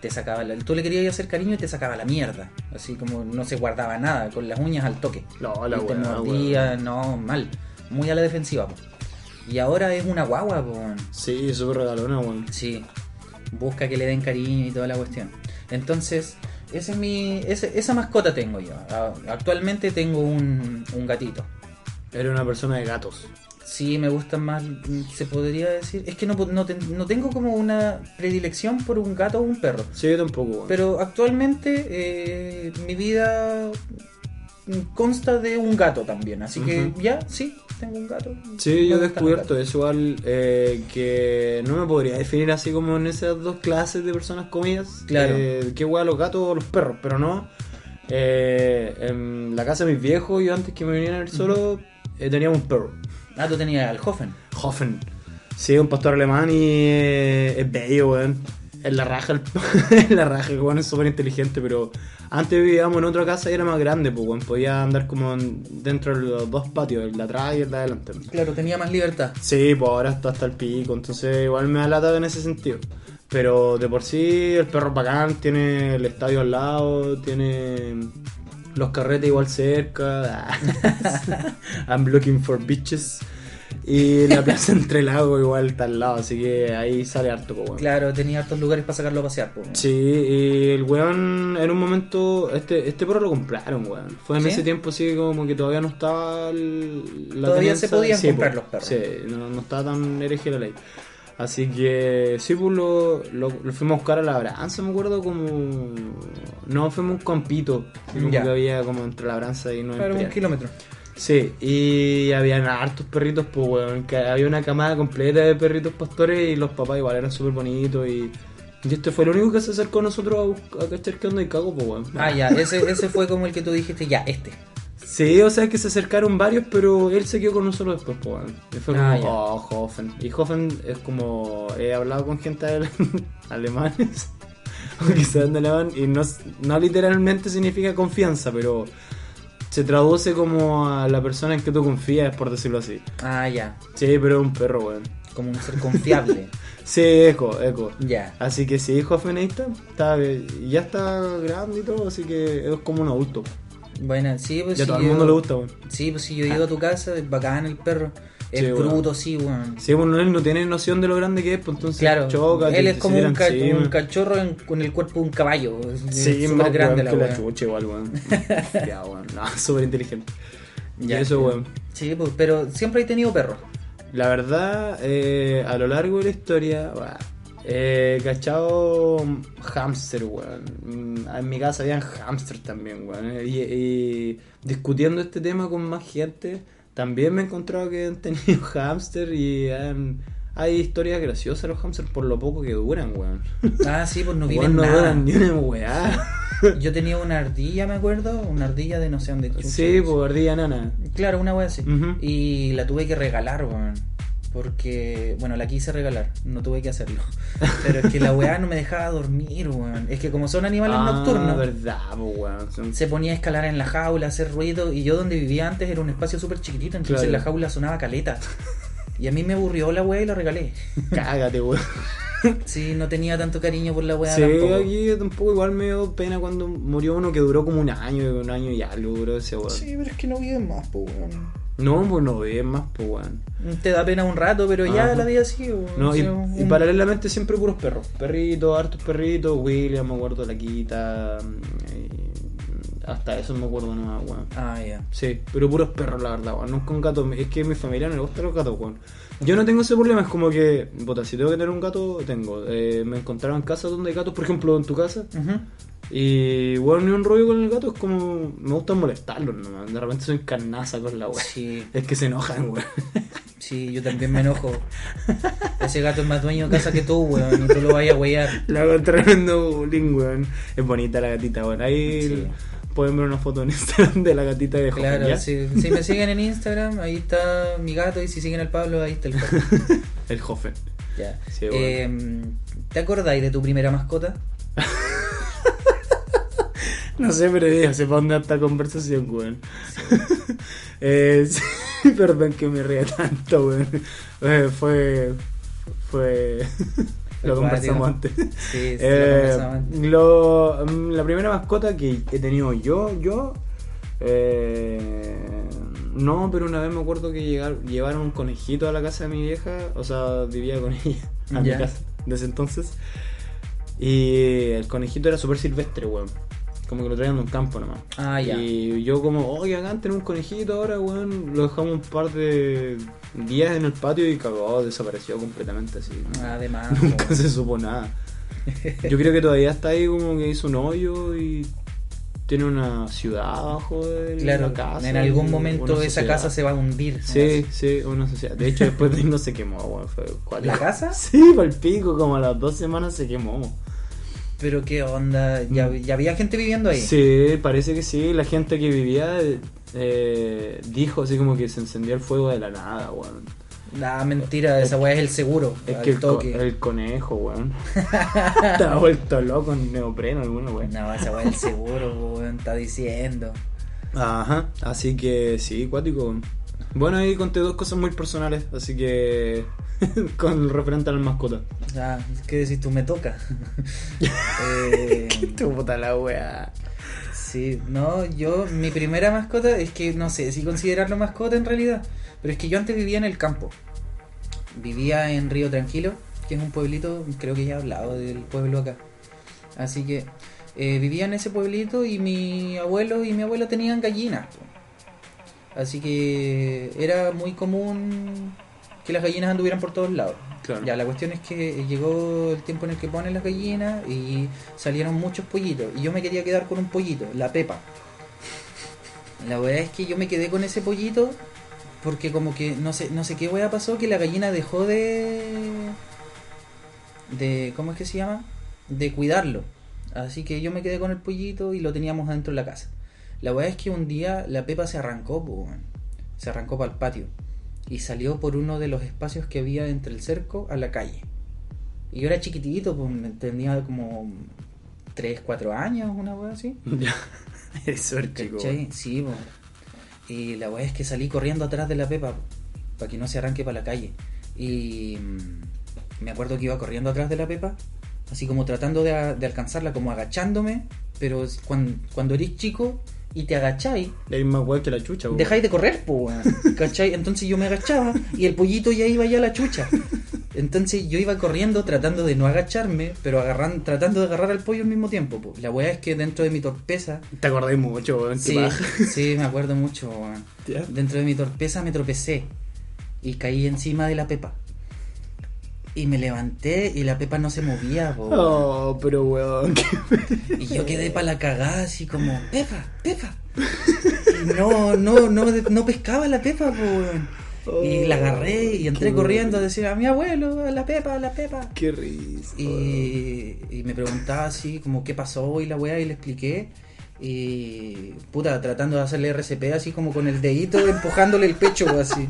Te sacaba la- tú le querías hacer cariño y te sacaba la mierda. Así como no se guardaba nada, con las uñas al toque. No, la y te weá, mordía, no, mal. Muy a la defensiva, po. Y ahora es una guagua, po. Sí, súper regalona, weón. Sí. Busca que le den cariño y toda la cuestión. Entonces, ese es mi, ese- esa mascota tengo yo. Actualmente tengo un, un gatito. Era una persona de gatos. Sí, me gustan más, se podría decir. Es que no, no, ten- no tengo como una predilección por un gato o un perro. Sí, yo tampoco, weón. Pero actualmente eh, mi vida consta de un gato también. Así que ya, sí, tengo un gato. Sí, yo he descubierto eso igual, eh, que no me podría definir así como en esas dos clases de personas comidas. Claro. Eh, qué hueá los gatos o los perros, pero no. Eh, en la casa de mis viejos, yo antes que me vinieran a ver solo, eh, teníamos un perro. Ah, tú tenías al Hoffen. Hoffen. Sí, un pastor alemán y eh, es bello, weón. Es la raja, el, la raja, weón es súper inteligente, pero antes vivíamos en otra casa y era más grande, pues, weón. Podía andar como en- dentro de los dos patios, el de atrás y el de adelante. Claro, tenía más libertad. Sí, pues ahora está hasta el pico, entonces igual me da lata en ese sentido. Pero de por sí el perro es bacán, tiene el estadio al lado, tiene los carretes igual cerca. I'm looking for bitches. Y la plaza entre lagos igual está al lado, así que ahí sale harto, weón. Claro, tenía hartos lugares para sacarlo a pasear. po. Sí, y el weón en un momento, este, este perro lo compraron, weón. Fue en ¿Sí? ese tiempo así como que todavía no estaba el- la Todavía tenencia- se podían sí, comprar po. los perros. Sí, no, no estaba tan hereje la ley. Así que sí, pues lo, lo, lo fuimos a buscar a la Branza, me acuerdo como... No, fuimos un campito, así como que había como entre la Branza y Nueva Claro, un kilómetro. Sí, y habían hartos perritos, pues, weón. Que había una camada completa de perritos pastores y los papás igual eran súper bonitos. Y, y este fue el único que se acercó a nosotros a, bus- a cachar qué onda y cago, pues, weón. Ah, ya, ese, ese fue como el que tú dijiste, ya, este. Sí, o sea que se acercaron varios, pero él se quedó con nosotros después, pues. Y fue como, Ah, oh, Hoffen. Y Hoffen es como. He hablado con gente ale- alemanes, o saben de alemán, y no, no literalmente significa confianza, pero. Se traduce como a la persona en que tú confías, por decirlo así. Ah, ya, Sí, pero es un perro, weón. como un ser confiable. Sí, eco, eco. ya. Así que sí, Hoffen ahí está. está y ya está grande y todo, así que es como un adulto. Bueno, sí, pues y a sí, todo el yo- mundo le gusta, weón. Sí, pues si yo llego a tu casa, es bacán el perro. Es Sí, bruto, sí, weón. Sí, bueno, él no tiene noción de lo grande que es, pues entonces Claro, choca. él es como un, ca- encima. un cachorro en- con el cuerpo de un caballo. Sí, más grande la que la chucha igual, weón. ya, weón. No, súper inteligente. Ya, y eso, weón. Sí, pues, pero siempre he tenido perros. La verdad, eh, a lo largo de la historia, weón, eh, cachado hamster, weón. Mm, En mi casa habían hamster también, weón. Y, y discutiendo este tema con más gente, también me he encontrado que han tenido hamster y han- hay historias graciosas de los hamsters por lo poco que duran, weón. Ah, sí, pues no viven no nada. duran ni una weá. Yo tenía una ardilla, me acuerdo, una ardilla de no sé dónde Sí, es. pues ardilla nana. Claro, una wea así. Y la tuve que regalar, weón. Porque, bueno, la quise regalar, no tuve que hacerlo. Pero es que la weá no me dejaba dormir, weón. Es que como son animales Ah, nocturnos, verdad, weón. Son- se ponía a escalar en la jaula, a hacer ruido. Y yo donde vivía antes era un espacio súper chiquitito, entonces Claro. la jaula sonaba caleta. Y a mí me aburrió la weá y la regalé. Cágate, weón. Sí, no tenía tanto cariño por la weá Sí, tampoco. aquí tampoco igual me dio pena cuando murió uno que duró como un año, un año y algo duró ese weón. Sí, pero es que no viven más, pues weón. No, pues no ve más, pues weón. Te da pena un rato, pero ya Ajá. la vida weón. No, y, un- paralelamente siempre puros perros. Perritos, hartos perritos, William, me acuerdo, la quita. hasta eso me acuerdo nomás, weón. Ah, ya. Sí, pero puros perros, la verdad, weón. Nunca un gato. Es que a mi familia no le gustan los gatos, weón. Yo no tengo ese problema, es como que, puta, si tengo que tener un gato, tengo. Eh, me encontraron casas donde hay gatos, por ejemplo, en tu casa. Ujú. Y, bueno, ni un rollo con el gato, es como. Me gusta molestarlos nomás. De repente soy carnaza con la weón. Sí, Es que se enojan, weón. sí, yo también me enojo. Ese gato es más dueño de casa que tú, weón, y tú lo vayas a huear. La hago tremendo bullying, weón. Es bonita la gatita, weón. Ahí Sí. pueden ver una foto en Instagram de la gatita de Claro, ¿ya? si, si me siguen en Instagram, ahí está mi gato, y si siguen al Pablo, ahí está el gato. El Joven. Ya. Sí, bueno. Eh, ¿Te acordáis de tu primera mascota? No sé, pero ya dónde va esta conversación, weón. eh, sí, perdón que me ría tanto, weón. Eh, fue. Fue. Lo conversamos antes. Sí, sí, Eh, lo conversamos antes. lo- mm, la primera mascota que he tenido yo, yo. eh, no, pero una vez me acuerdo que llegar, llevaron un conejito a la casa de mi vieja, o sea, vivía con ella, a mi casa, desde entonces. Y el conejito era súper silvestre, weón. Como que lo traían de un campo nomás. Ah, ya. Y yo como, oye, acá tenemos un conejito ahora, weón. Lo dejamos un par de días en el patio y cagó, desapareció completamente así. Además, Nunca weón. se supo nada. Yo creo que todavía está ahí como que hizo un hoyo y tiene una ciudad abajo de Claro, la casa. en algún momento esa casa se va a hundir. Sí, sí, una sociedad. De hecho, después de no se quemó, weón. Fue. ¿La casa? Sí, por el pico, como a las dos semanas se quemó. Pero qué onda, ya, ya había gente viviendo ahí. Mm. Sí, parece que sí. La gente que vivía eh, dijo así como que se encendió el fuego de la nada, weón. Nah, mentira, esa weá es el seguro. Es al que el, co- toque. el conejo, weón. Estaba vuelto loco en neopreno alguna, weón. No, esa weá es el seguro, weón, está diciendo. Ajá, así que sí, cuático. Bueno, ahí conté dos cosas muy personales, así que con referente a las mascotas. Ah, ¿qué decís tú? Me toca. eh, Tu puta la wea. sí, no, yo, mi primera mascota es que no sé si considerarlo mascota en realidad, pero es que yo antes vivía en el campo. Vivía en Río Tranquilo, que es un pueblito, creo que ya he hablado del pueblo acá. Así que eh, vivía en ese pueblito y mi abuelo y mi abuela tenían gallinas. Así que era muy común que las gallinas anduvieran por todos lados. Claro. Ya, la cuestión es que llegó el tiempo en el que ponen las gallinas y salieron muchos pollitos. Y yo me quería quedar con un pollito, la Pepa. La verdad es que yo me quedé con ese pollito porque como que no sé, no sé qué wea pasó que la gallina dejó de de ¿cómo es que se llama? de cuidarlo. Así que yo me quedé con el pollito y lo teníamos adentro de la casa. La verdad es que un día la Pepa se arrancó, po, se arrancó para el patio y salió por uno de los espacios que había entre el cerco a la calle. Y yo era chiquitito, pues tenía como 3, 4 años, una wea así. Ya. Eso es chico. ¿Cachai? Sí. Y la weá es que salí corriendo atrás de la Pepa para que no se arranque para la calle. Y mm, me acuerdo que iba corriendo atrás de la Pepa, así como tratando de, de alcanzarla, como agachándome. Pero cuando, cuando eres chico y te agacháis, Eres más weón que la chucha, weón. dejáis de correr, po, weón. ¿Cachai? Entonces yo me agachaba y el pollito ya iba ya a la chucha. Entonces yo iba corriendo tratando de no agacharme, pero agarran, tratando de agarrar al pollo al mismo tiempo. po. La weá es que dentro de mi torpeza Te acordáis mucho, weón. Sí, sí, me acuerdo mucho. weón. Dentro de mi torpeza me tropecé y caí encima de la Pepa. Y me levanté y la Pepa no se movía. weón. Oh, pero weón. Y yo quedé para la cagada así como, Pepa, Pepa. Y no, no, no, no pescaba la Pepa, weón. Y la agarré y entré corriendo a decir a mi abuelo, a la Pepa, a la Pepa. Qué risa. Y, y me preguntaba así como qué pasó y la weá y le expliqué. Y puta, tratando de hacerle RCP así como con el dedito, empujándole el pecho así.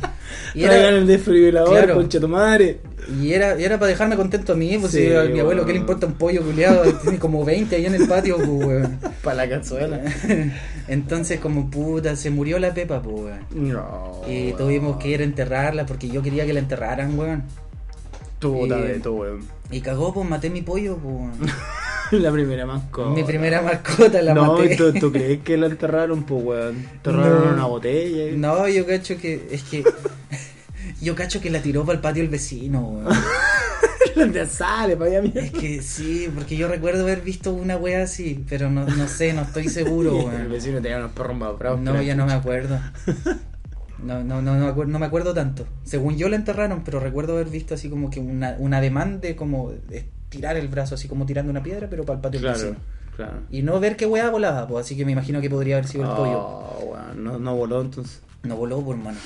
Y era, el desfibrilador, Claro. concha tu madre. y era, y era para dejarme contento a mí, pues Sí, si a mi abuelo. ¿qué le importa un pollo culiado? Tiene como 20 ahí en el patio, pues. Para la cazuela. Entonces, como puta, se murió la Pepa, pues. No. Y tuvimos que ir a enterrarla porque yo quería que la enterraran, weón. Puta y- de todo, weón. Y cagó, pues maté mi pollo, pues. La primera mascota. Mi primera mascota la no, maté. ¿tú, tú crees que la enterraron, pues, weón? Enterraron No. una botella. y- No, yo cacho que. Es que. yo cacho que la tiró para el patio el vecino, weón. ¿Dónde sale, para allá? Es que sí, porque yo recuerdo haber visto una wea así, pero no, no sé, no estoy seguro, El weón. vecino tenía unos perros más bravos. No, ya no me acuerdo. No, no, no, no, me acuerdo, no me acuerdo tanto. Según yo la enterraron, pero recuerdo haber visto así como que una, una ademán de como tirar el brazo, así como tirando una piedra, pero para el patio Claro, claro. Y no ver qué wea volaba, pues así que me imagino que podría haber sido el pollo. Oh, weón, no, no voló entonces. No voló, por mano.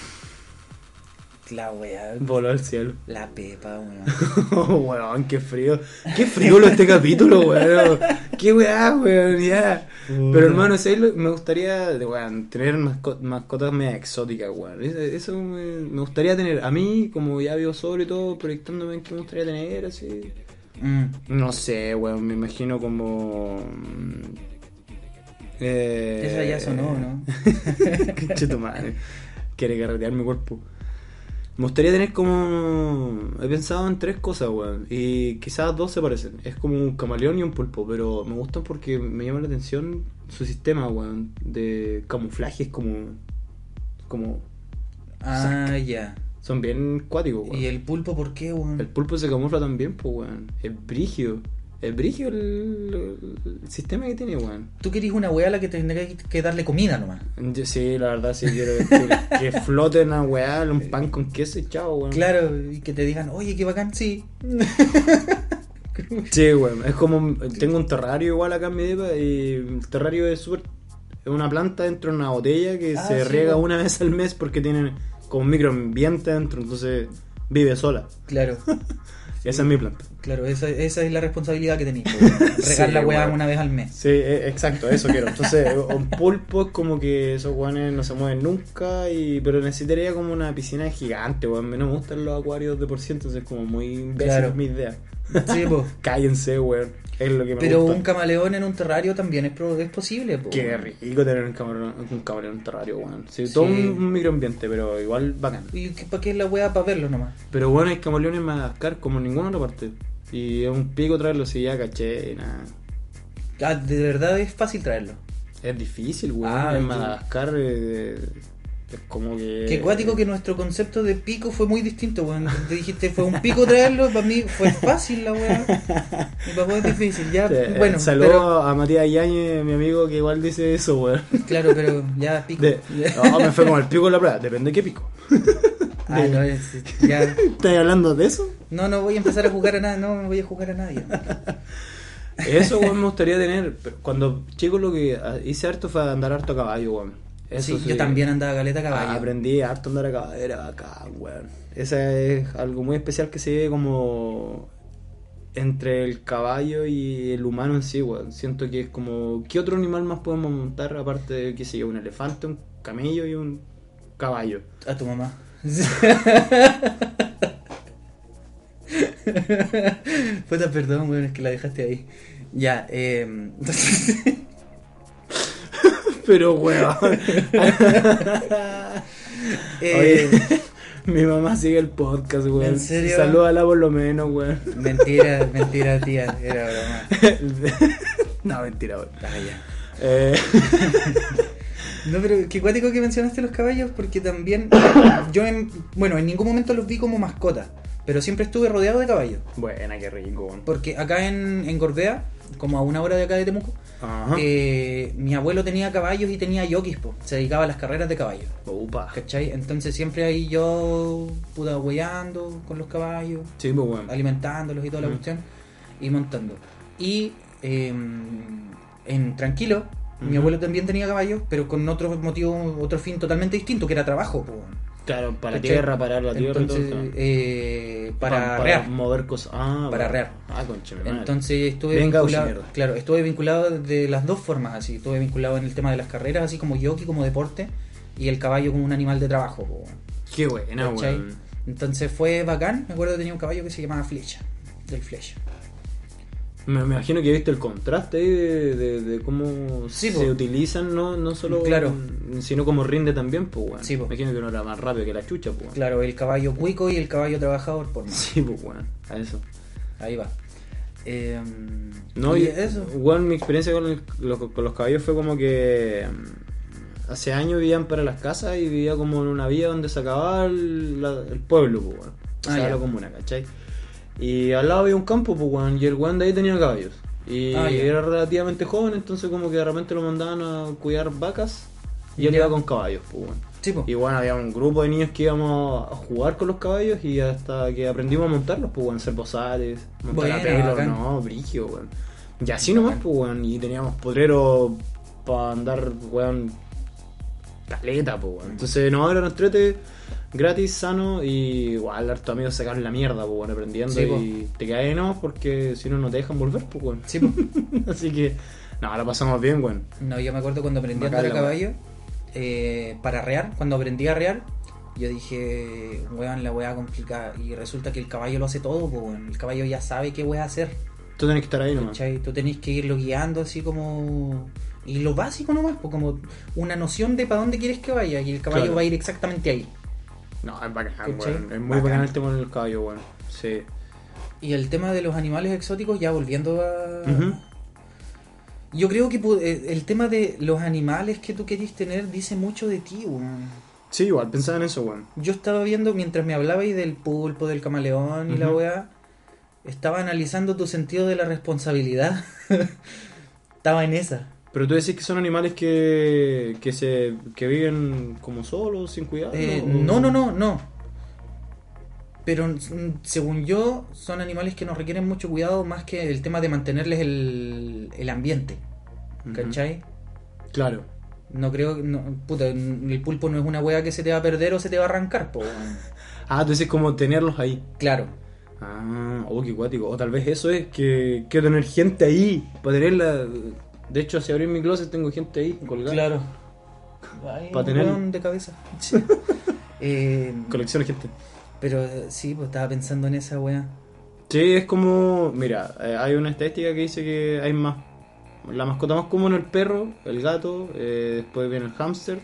La wea, Voló al cielo. la pepa, weón. Oh, weón, qué frío. Qué frío este capítulo, weón. Qué weá, weón, ya. Pero hermano, ¿sabes lo- me gustaría weón, tener masco- mascotas medio exóticas, weón. Eso, me, me gustaría tener. A mí, como ya vivo sobre todo, proyectándome en qué me gustaría tener, así. Mm. No sé, weón, me imagino como. mm, Eh, Esa ya sonó, ¿no? Tu madre. Quiere carretear mi cuerpo. Me gustaría tener como. He pensado en tres cosas, weón. Y quizás dos se parecen. Es como un camaleón y un pulpo. Pero me gustan porque me llama la atención su sistema, weón. De camuflaje. Es como. Como. Ah, ya. Son bien cuáticos, weón. ¿Y el pulpo por qué, weón? El pulpo se camufla también, pues, weón. Es brigio. Es brigio el, el sistema que tiene, weón. Tú querís una weá a la que tendría que darle comida nomás. Yo, sí, la verdad, sí quiero que, que flote una weá, un pan con queso y chao, weón. Claro, y que te digan, oye, qué bacán, sí. Sí, weón. Es como. Tengo un terrario igual acá en mi depa y el terrario es súper. Es una planta dentro de una botella que Ah, se sí, riega weón. una vez al mes porque tiene como un microambiente dentro, entonces vive sola. Claro, Esa es mi planta. claro, esa, esa es la responsabilidad que tenéis. Regar Sí, la weá una vez al mes. Sí, e- exacto, eso quiero. Entonces, un pulpo es como que esos weones no se mueven nunca, y pero necesitaría como una piscina gigante, weón. No me gustan los acuarios de por ciento, entonces es como muy imbécil Claro. mi idea. Sí, po. Cállense, weón. Es lo que me Pero gusta. un camaleón en un terrario también es, pro- es posible, po. Qué rico tener un camaleón, un camaleón en un terrario, weón. Sí, todo Sí. un, un microambiente, pero igual bacán. ¿Y para qué es la weá? Para verlo nomás. Pero bueno, hay camaleones en Madagascar como en ninguna otra parte. Y es un pico traerlo, si ya caché, y nada. Ah, de verdad es fácil traerlo. Es difícil, weón. Ah, en. Madagascar eh, es como que. Qué cuático que nuestro concepto de pico fue muy distinto, weón. Te dijiste, fue un pico traerlo, para mí fue fácil la weá. Y para vos es difícil, ya. Sí, bueno, saludo pero, a Matías Yañez, mi amigo, que igual dice eso, weón. claro, pero ya pico. De- no, me fue como el pico de la prueba, depende de qué pico. Ah, no, es- ya. ¿Estás hablando de eso? No, no voy a empezar a jugar a nada, no, no voy a jugar a nadie. Eso, weón, me gustaría tener. Pero Cuando chico lo que hice harto fue andar harto a caballo, weón. Eso Sí, yo también andaba caleta a caballo. Ah, aprendí harto andar a caballo, era bacán, weón. Esa es algo muy especial que se ve como entre el caballo y el humano en sí, weón. Siento que es como, ¿qué otro animal más podemos montar aparte de, qué sé yo, un elefante, un camello y un caballo? A tu mamá. Puta, perdón, weón, es que la dejaste ahí. Ya, eh. Pero, weón. eh, mi mamá sigue el podcast, weón. ¿En serio? Salúdala por lo menos, weón. mentira, mentira, tía, era broma. no, mentira, weón. Ah, ya. Eh, No, pero qué cuático que mencionaste los caballos, porque también yo, en, bueno, en ningún momento los vi como mascota, pero siempre estuve rodeado de caballos. buena, qué rico, weón. Porque acá en, en Gorbea, como a una hora de acá de Temuco. Eh, mi abuelo tenía caballos y tenía yokis, po. se dedicaba a las carreras de caballos. Entonces siempre ahí yo, puta, hueando con los caballos, Sí, pues, weón. alimentándolos y toda la Mm. cuestión, y montando. Y eh, en Tranquilo, mi abuelo también tenía caballos, pero con otro motivo, otro fin totalmente distinto, que era trabajo. po. Claro, para ¿Cachai? tierra, parar la tierra Entonces, y todo. claro. eh, para, Pa- rear. mover cosas. Ah, Para bueno. rear. Ah, concha. Entonces estuve gaucho, vinculado, mierda. claro, estuve vinculado de las dos formas, así, estuve vinculado en el tema de las carreras, así como jockey, como deporte, y el caballo como un animal de trabajo, po, Qué. Entonces fue bacán, me acuerdo que tenía un caballo que se llamaba Flecha, del Flecha. Me, imagino que viste el contraste de, de- de cómo Sí, se po. utilizan, no, no solo Claro. sino como rinde también, pues, weón. Sí, imagino que uno era más rápido que la chucha, pues. Claro, el caballo cuico y el caballo trabajador, por más. Sí, pues, weón. A eso. Ahí va. Eh, No, y eso. Weón, mi experiencia con, el- los, con los caballos fue como que mm, hace años vivían para las casas y vivía como en una vía donde se acababa el, la- el pueblo, pues, weón. O Ah, sea, ya. la comuna, ¿cachai? Y al lado había un campo, pues, weón, y el weón de ahí tenía caballos. Y Ah, era relativamente joven, entonces como que de repente lo mandaban a cuidar vacas y él iba con caballos, pues, weón. Sí. Y bueno, había un grupo de niños que íbamos a jugar con los caballos y hasta que aprendimos a montarlos, pues, weón, hacer bozales, montar Buena, a pelo, no, brigio, weón. Y así nomás, pues, weón, y teníamos potreros para andar, weón, caleta, pues, weón. Entonces, no, era un entrete gratis, sano y igual, hartos amigos sacaron la mierda, pues, weón, aprendiendo Sí, po. y te caes ahí nomás porque si no, no te dejan volver, pues, weón. Sí, po. así que, no, la pasamos bien, weón. No, yo me acuerdo cuando aprendí a andar a caballo, eh, para rear, cuando aprendí a rear, yo dije, weón, la weá complicada. Y resulta que el caballo lo hace todo, pues, weón. El caballo ya sabe qué weá hacer. Tú tenés que estar ahí nomás. ¿cachai? Tú tenés que irlo guiando así como... Y lo básico nomás, pues como una noción de para dónde quieres que vaya. Y el caballo Claro. va a ir exactamente ahí. No, es bacán, weón. Es muy Bacán. bacán el tema del caballo, weón. Sí. Y el tema de los animales exóticos, ya volviendo a... Yo creo que eh, el tema de los animales que tú querís tener dice mucho de ti, weón. Sí, igual, pensaba en eso, weón. Yo estaba viendo, mientras me hablabais del pulpo, del camaleón y la weá, estaba analizando tu sentido de la responsabilidad. estaba en esa. Pero tú decís que son animales que, que se que viven como solos, sin cuidado. Eh, no, no, no, no. Pero mm, según yo, son animales que nos requieren mucho cuidado más que el tema de mantenerles el, el ambiente. ¿Cachai? Claro. No creo que. No, puta, el pulpo no es una weá que se te va a perder o se te va a arrancar, po. Ah, tú decís como tenerlos ahí. Claro. Ah, oh, qué cuático. O tal vez eso es que quiero tener gente ahí para tenerla. De hecho, si abrir mi closet tengo gente ahí colgada. Claro. Pa' tener- tener de cabeza. Eh, Colección de gente. pero eh, sí, pues estaba pensando en esa weá. Sí, es como. Mira, eh, hay una estadística que dice que hay más. La mascota más común es el perro, el gato, eh, después viene el hámster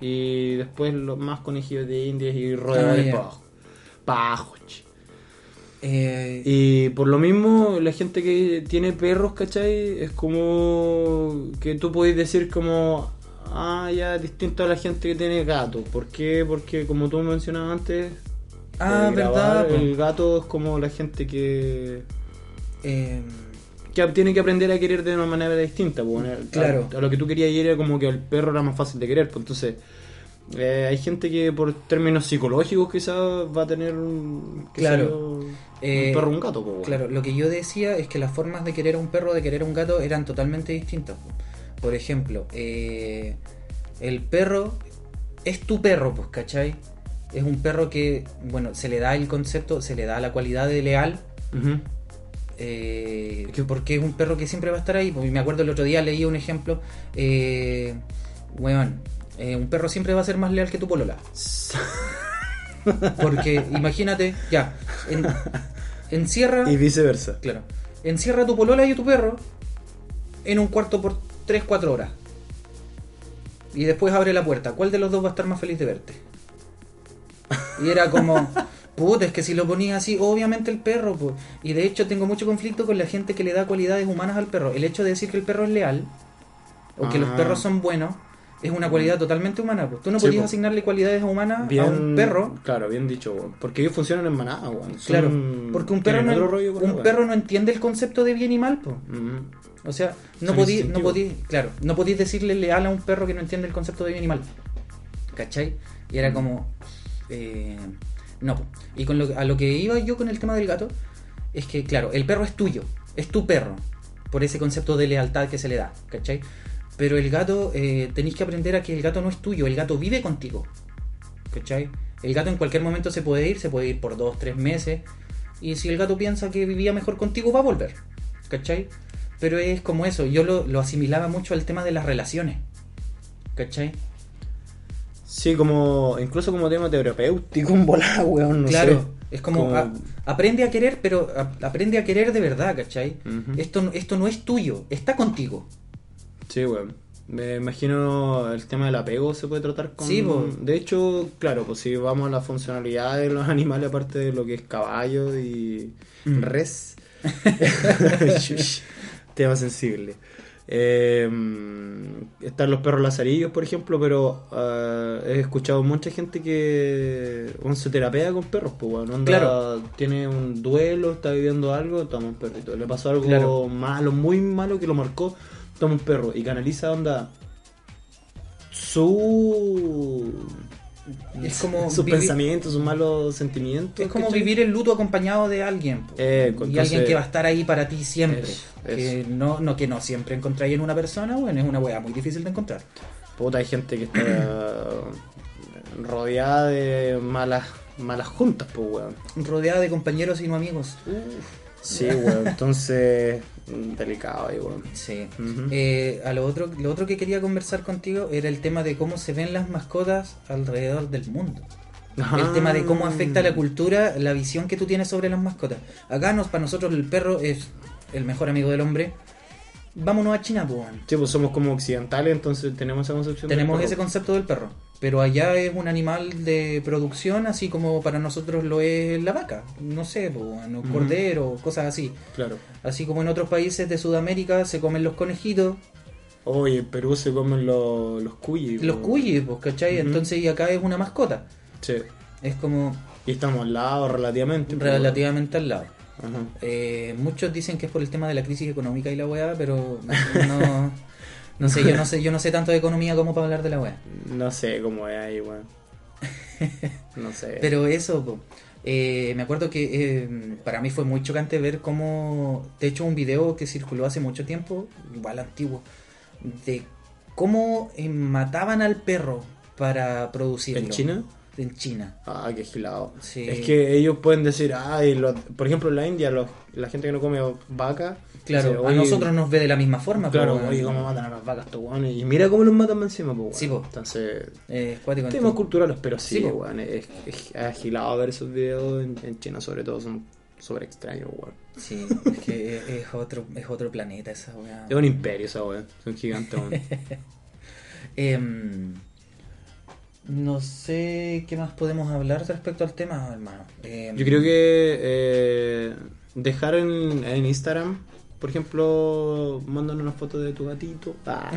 y después los más conejillos de indias y roedores Ah, para abajo. Pa' abajo, ch. Eh, Y por lo mismo, la gente que tiene perros, ¿cachai? Es como que tú podés decir como, ah, ya, distinto a la gente que tiene gato. ¿Por qué? Porque como tú mencionabas antes, ah, de verdad. el gato es como la gente que, Eh, que tiene que aprender a querer de una manera distinta. pues, a- Claro. A, lo que tú querías ir era como que el perro era más fácil de querer. Pues entonces... eh, hay gente que por términos psicológicos quizás va a tener un, Claro. yo, Eh, un perro o un gato. pues, bueno. Claro, lo que yo decía es que las formas de querer a un perro, de querer a un gato, eran totalmente distintas. Por ejemplo, eh, el perro es tu perro, pues, ¿cachai? Es un perro que, bueno, se le da el concepto, se le da la cualidad de leal, eh, que- porque es un perro que siempre va a estar ahí. Pues, me acuerdo el otro día leí un ejemplo, eh, weón, eh, un perro siempre va a ser más leal que tu polola. Porque imagínate, ya, en- encierra... Y viceversa. Claro. Encierra a tu polola y a tu perro en un cuarto por 3-4 horas. Y después abre la puerta. ¿Cuál de los dos va a estar más feliz de verte? Y era como, puta, es que si lo ponías así, obviamente el perro. pues. Y de hecho tengo mucho conflicto con la gente que le da cualidades humanas al perro. El hecho de decir que el perro es leal o que los Ah. perros son buenos es una cualidad totalmente humana. pues. Tú no Sí, podías po. asignarle cualidades humanas a un perro Claro, bien dicho. Porque ellos funcionan en manada. Son- Claro, porque un perro, no, rollo un perro no entiende el concepto de bien y mal. Ujú. O sea, no podí, no podí, claro, no podís decirle leal a un perro que no entiende el concepto de bien y mal. ¿Cachai? Y era como. eh, no. Y con lo, a lo que iba yo con el tema del gato, es que, claro, el perro es tuyo, es tu perro, por ese concepto de lealtad que se le da, ¿cachai? Pero el gato, eh, tenéis que aprender a que el gato no es tuyo, el gato vive contigo, ¿cachai? El gato en cualquier momento se puede ir, se puede ir por dos, tres meses. Y si el gato piensa que vivía mejor contigo, va a volver. ¿Cachai? Pero es como eso, yo lo, lo asimilaba mucho al tema de las relaciones. ¿Cachai? Sí, como. Incluso como tema terapéutico, un volado, weón. No claro, sé. es como, Como- a- aprende a querer, pero a- aprende a querer de verdad, ¿cachai? Esto, esto no es tuyo, está contigo. Sí, weón. Me imagino el tema del apego se puede tratar con... Sí, po. De hecho, claro, pues si vamos a la funcionalidad de los animales, aparte de lo que es caballo y Mm. res. Tema sensible. Eh, están los perros lazarillos, por ejemplo, pero ah, he escuchado mucha gente que bueno, se terapea con perros, pues. Onda, Claro. tiene un duelo, está viviendo algo, toma un perrito. Le pasó algo Claro. malo, muy malo que lo marcó, toma un perro y canaliza onda su Es como sus pensamientos, sus malos sentimientos. Es como ¿cachai? vivir el luto acompañado de alguien. Eh, y entonces- alguien que va a estar ahí para ti siempre. Que no, no que no siempre encontráis en una persona, bueno, es una weá muy difícil de encontrar. Puta, hay gente que está rodeada de malas malas juntas, pues, weón. Rodeada de compañeros y no amigos. Sí, weón. Entonces, delicado ahí, weón. Sí. Eh, a lo otro, lo otro que quería conversar contigo era el tema de cómo se ven las mascotas alrededor del mundo. El Ah. tema de cómo afecta a la cultura, la visión que tú tienes sobre las mascotas. Acá nos, para nosotros el perro es el mejor amigo del hombre. Vámonos a China, pues. Sí, pues somos como occidentales, entonces tenemos esa concepción. Tenemos ese concepto del perro. Pero allá es un animal de producción, así como para nosotros lo es la vaca. No sé, pues, o cordero, cosas así. Claro. Así como en otros países de Sudamérica se comen los conejitos, Oye, en Perú se comen los, los cuyes. los cuyes, pues, ¿cachai? Entonces, y acá es una mascota. Sí. Es como Y estamos al lado relativamente. relativamente al lado. Ajá. Eh, muchos dicen que es por el tema de la crisis económica y la weá, pero no, no sé, yo no sé, yo no sé tanto de economía como para hablar de la weá. No sé cómo es ahí, weón. No sé. Pero eso, po, eh, me acuerdo que eh, para mí fue muy chocante ver cómo, de hecho, un video que circuló hace mucho tiempo, igual antiguo, de cómo eh, mataban al perro para producirlo. ¿En China? En China. Ah, qué gilado. Sí. Es que ellos pueden decir, ay, lo- por ejemplo, en la India, los- la gente que no come vaca. Claro, dice, a "Oye, nosotros nos ve de la misma forma. po, Claro, weón. oye, cómo matan a las vacas estos weones. Y mira cómo los matan más encima, pues. Sí, po. Entonces, Eh, cuático, temas entonces. culturales, pero sí, Sí, po. weón. Es, es agilado ver esos videos en, en China, sobre todo, son súper extraños, weón. Sí, es que es, es otro, es otro planeta esa weá. Es un imperio esa weón. Son gigantes, weón. Em, no sé qué más podemos hablar respecto al tema, hermano. Em, Yo creo que eh, dejar en, en Instagram, por ejemplo, mandan una foto de tu gatito. Ah.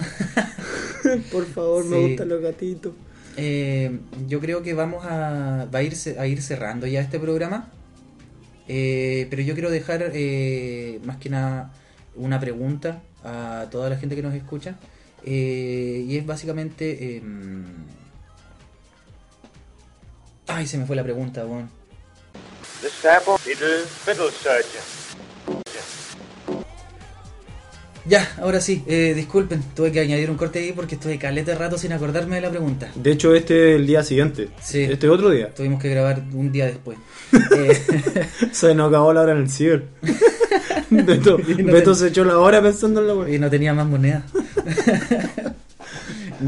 por favor, me Sí. gustan los gatitos. eh, yo creo que vamos a, va a, ir, a ir cerrando ya este programa. Eh, pero yo quiero dejar eh, más que nada una pregunta a toda la gente que nos escucha. Eh, y es básicamente... Ay, se me fue la pregunta, weón. The sample little fiddle surgeon. Ya, ahora sí, eh, disculpen, tuve que añadir un corte ahí porque estuve caleta de rato sin acordarme de la pregunta. De hecho, este es el día siguiente. Sí. Este es otro día. Tuvimos que grabar un día después. Eh, Se nos acabó la hora en el ciber. Beto, no Beto se echó la hora pensando en la weá. y no tenía más moneda.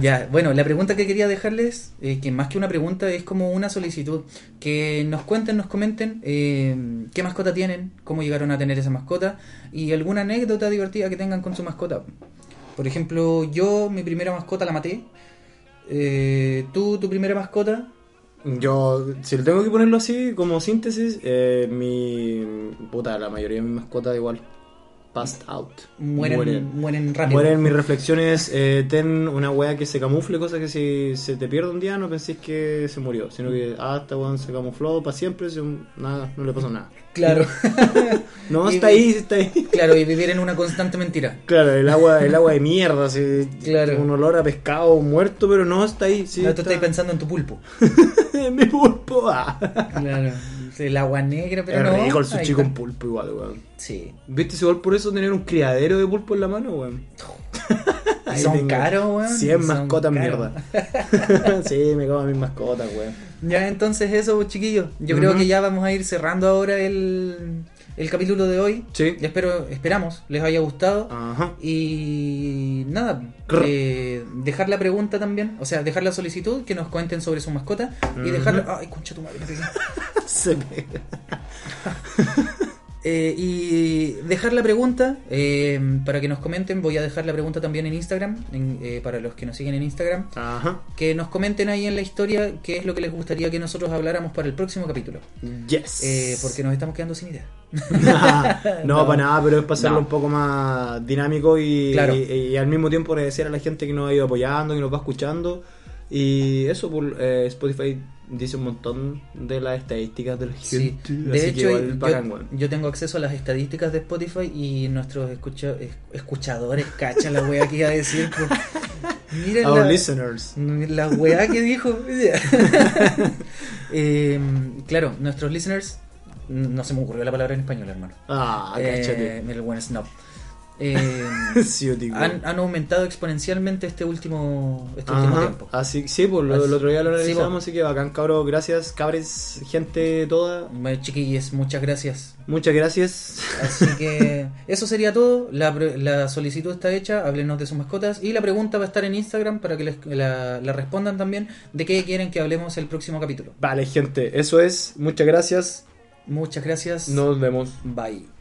Ya, bueno, la pregunta que quería dejarles, eh, que más que una pregunta es como una solicitud, que nos cuenten, nos comenten eh, qué mascota tienen, cómo llegaron a tener esa mascota y alguna anécdota divertida que tengan con su mascota. Por ejemplo, yo mi primera mascota la maté. Eh, tú, tu primera mascota, Yo, si lo tengo que ponerlo así, como síntesis, eh, mi. Puta, la mayoría de mis mascotas igual. Passed out. mueren, mueren, rápido. Mueren mis reflexiones. eh, ten una wea que se camufle, cosa que si se te pierde un día no penséis que se murió, sino que, ah, esta weón se camufló para siempre, se- nada, no le pasó nada. Claro. No, está ahí, está ahí. claro, y vivir en una constante mentira. Claro, el agua, el agua de mierda, así, Claro. un olor a pescado muerto, pero no está ahí. Sí, No, tú está- estás pensando en tu pulpo. mi pulpo. ah. Claro. El agua negra, pero es no. rico el sushi con pulpo igual, weón. Sí. ¿Viste igual por eso tener un criadero de pulpo en la mano, weón? Ahí son caros, weón. 100 Son mascotas mierda. sí, me como mis mascotas, weón. Ya, entonces eso, chiquillos. Yo creo que ya vamos a ir cerrando ahora el, el capítulo de hoy. Sí. Espero, esperamos les haya gustado. Ajá. Y nada, eh, dejar la pregunta también, o sea, dejar la solicitud, que nos cuenten sobre su mascota y dejarla... Ay, concha tu madre. Se me- Eh, y dejar la pregunta eh, para que nos comenten. Voy a dejar la pregunta también en Instagram, en- eh, para los que nos siguen en Instagram. Ajá. Que nos comenten ahí en la historia qué es lo que les gustaría que nosotros habláramos para el próximo capítulo. Yes. Eh, porque nos estamos quedando sin idea. no, No. para nada, pero es para hacerlo No. un poco más dinámico y, Claro. y, y al mismo tiempo agradecer a la gente que nos ha ido apoyando, que nos va escuchando. Y eso, por, eh, Spotify dice un montón de las estadísticas de la Sí. gente. De así hecho, yo, bacán, yo tengo acceso a las estadísticas de Spotify y nuestros escucha- es- escuchadores cachan la wea que iba a decir. por- Miren Our la, listeners. la wea que dijo. Eh, claro, nuestros listeners. No se me ocurrió la palabra en español, hermano. Ah, Eh, el buen snob. Eh, Sí, han, han aumentado exponencialmente este último, este último tiempo. Así, sí, pues lo, el otro día lo sí, analizamos, así que bacán, cabros. Gracias, cabres, gente toda. Bueno, Chiquillos, muchas gracias. Muchas gracias. Así que eso sería todo. La, solicitud está hecha. Háblenos de sus mascotas. Y la pregunta va a estar en Instagram para que les- la, la respondan también de qué quieren que hablemos el próximo capítulo. Vale, gente, eso es. Muchas gracias. Muchas gracias. Nos vemos. Bye.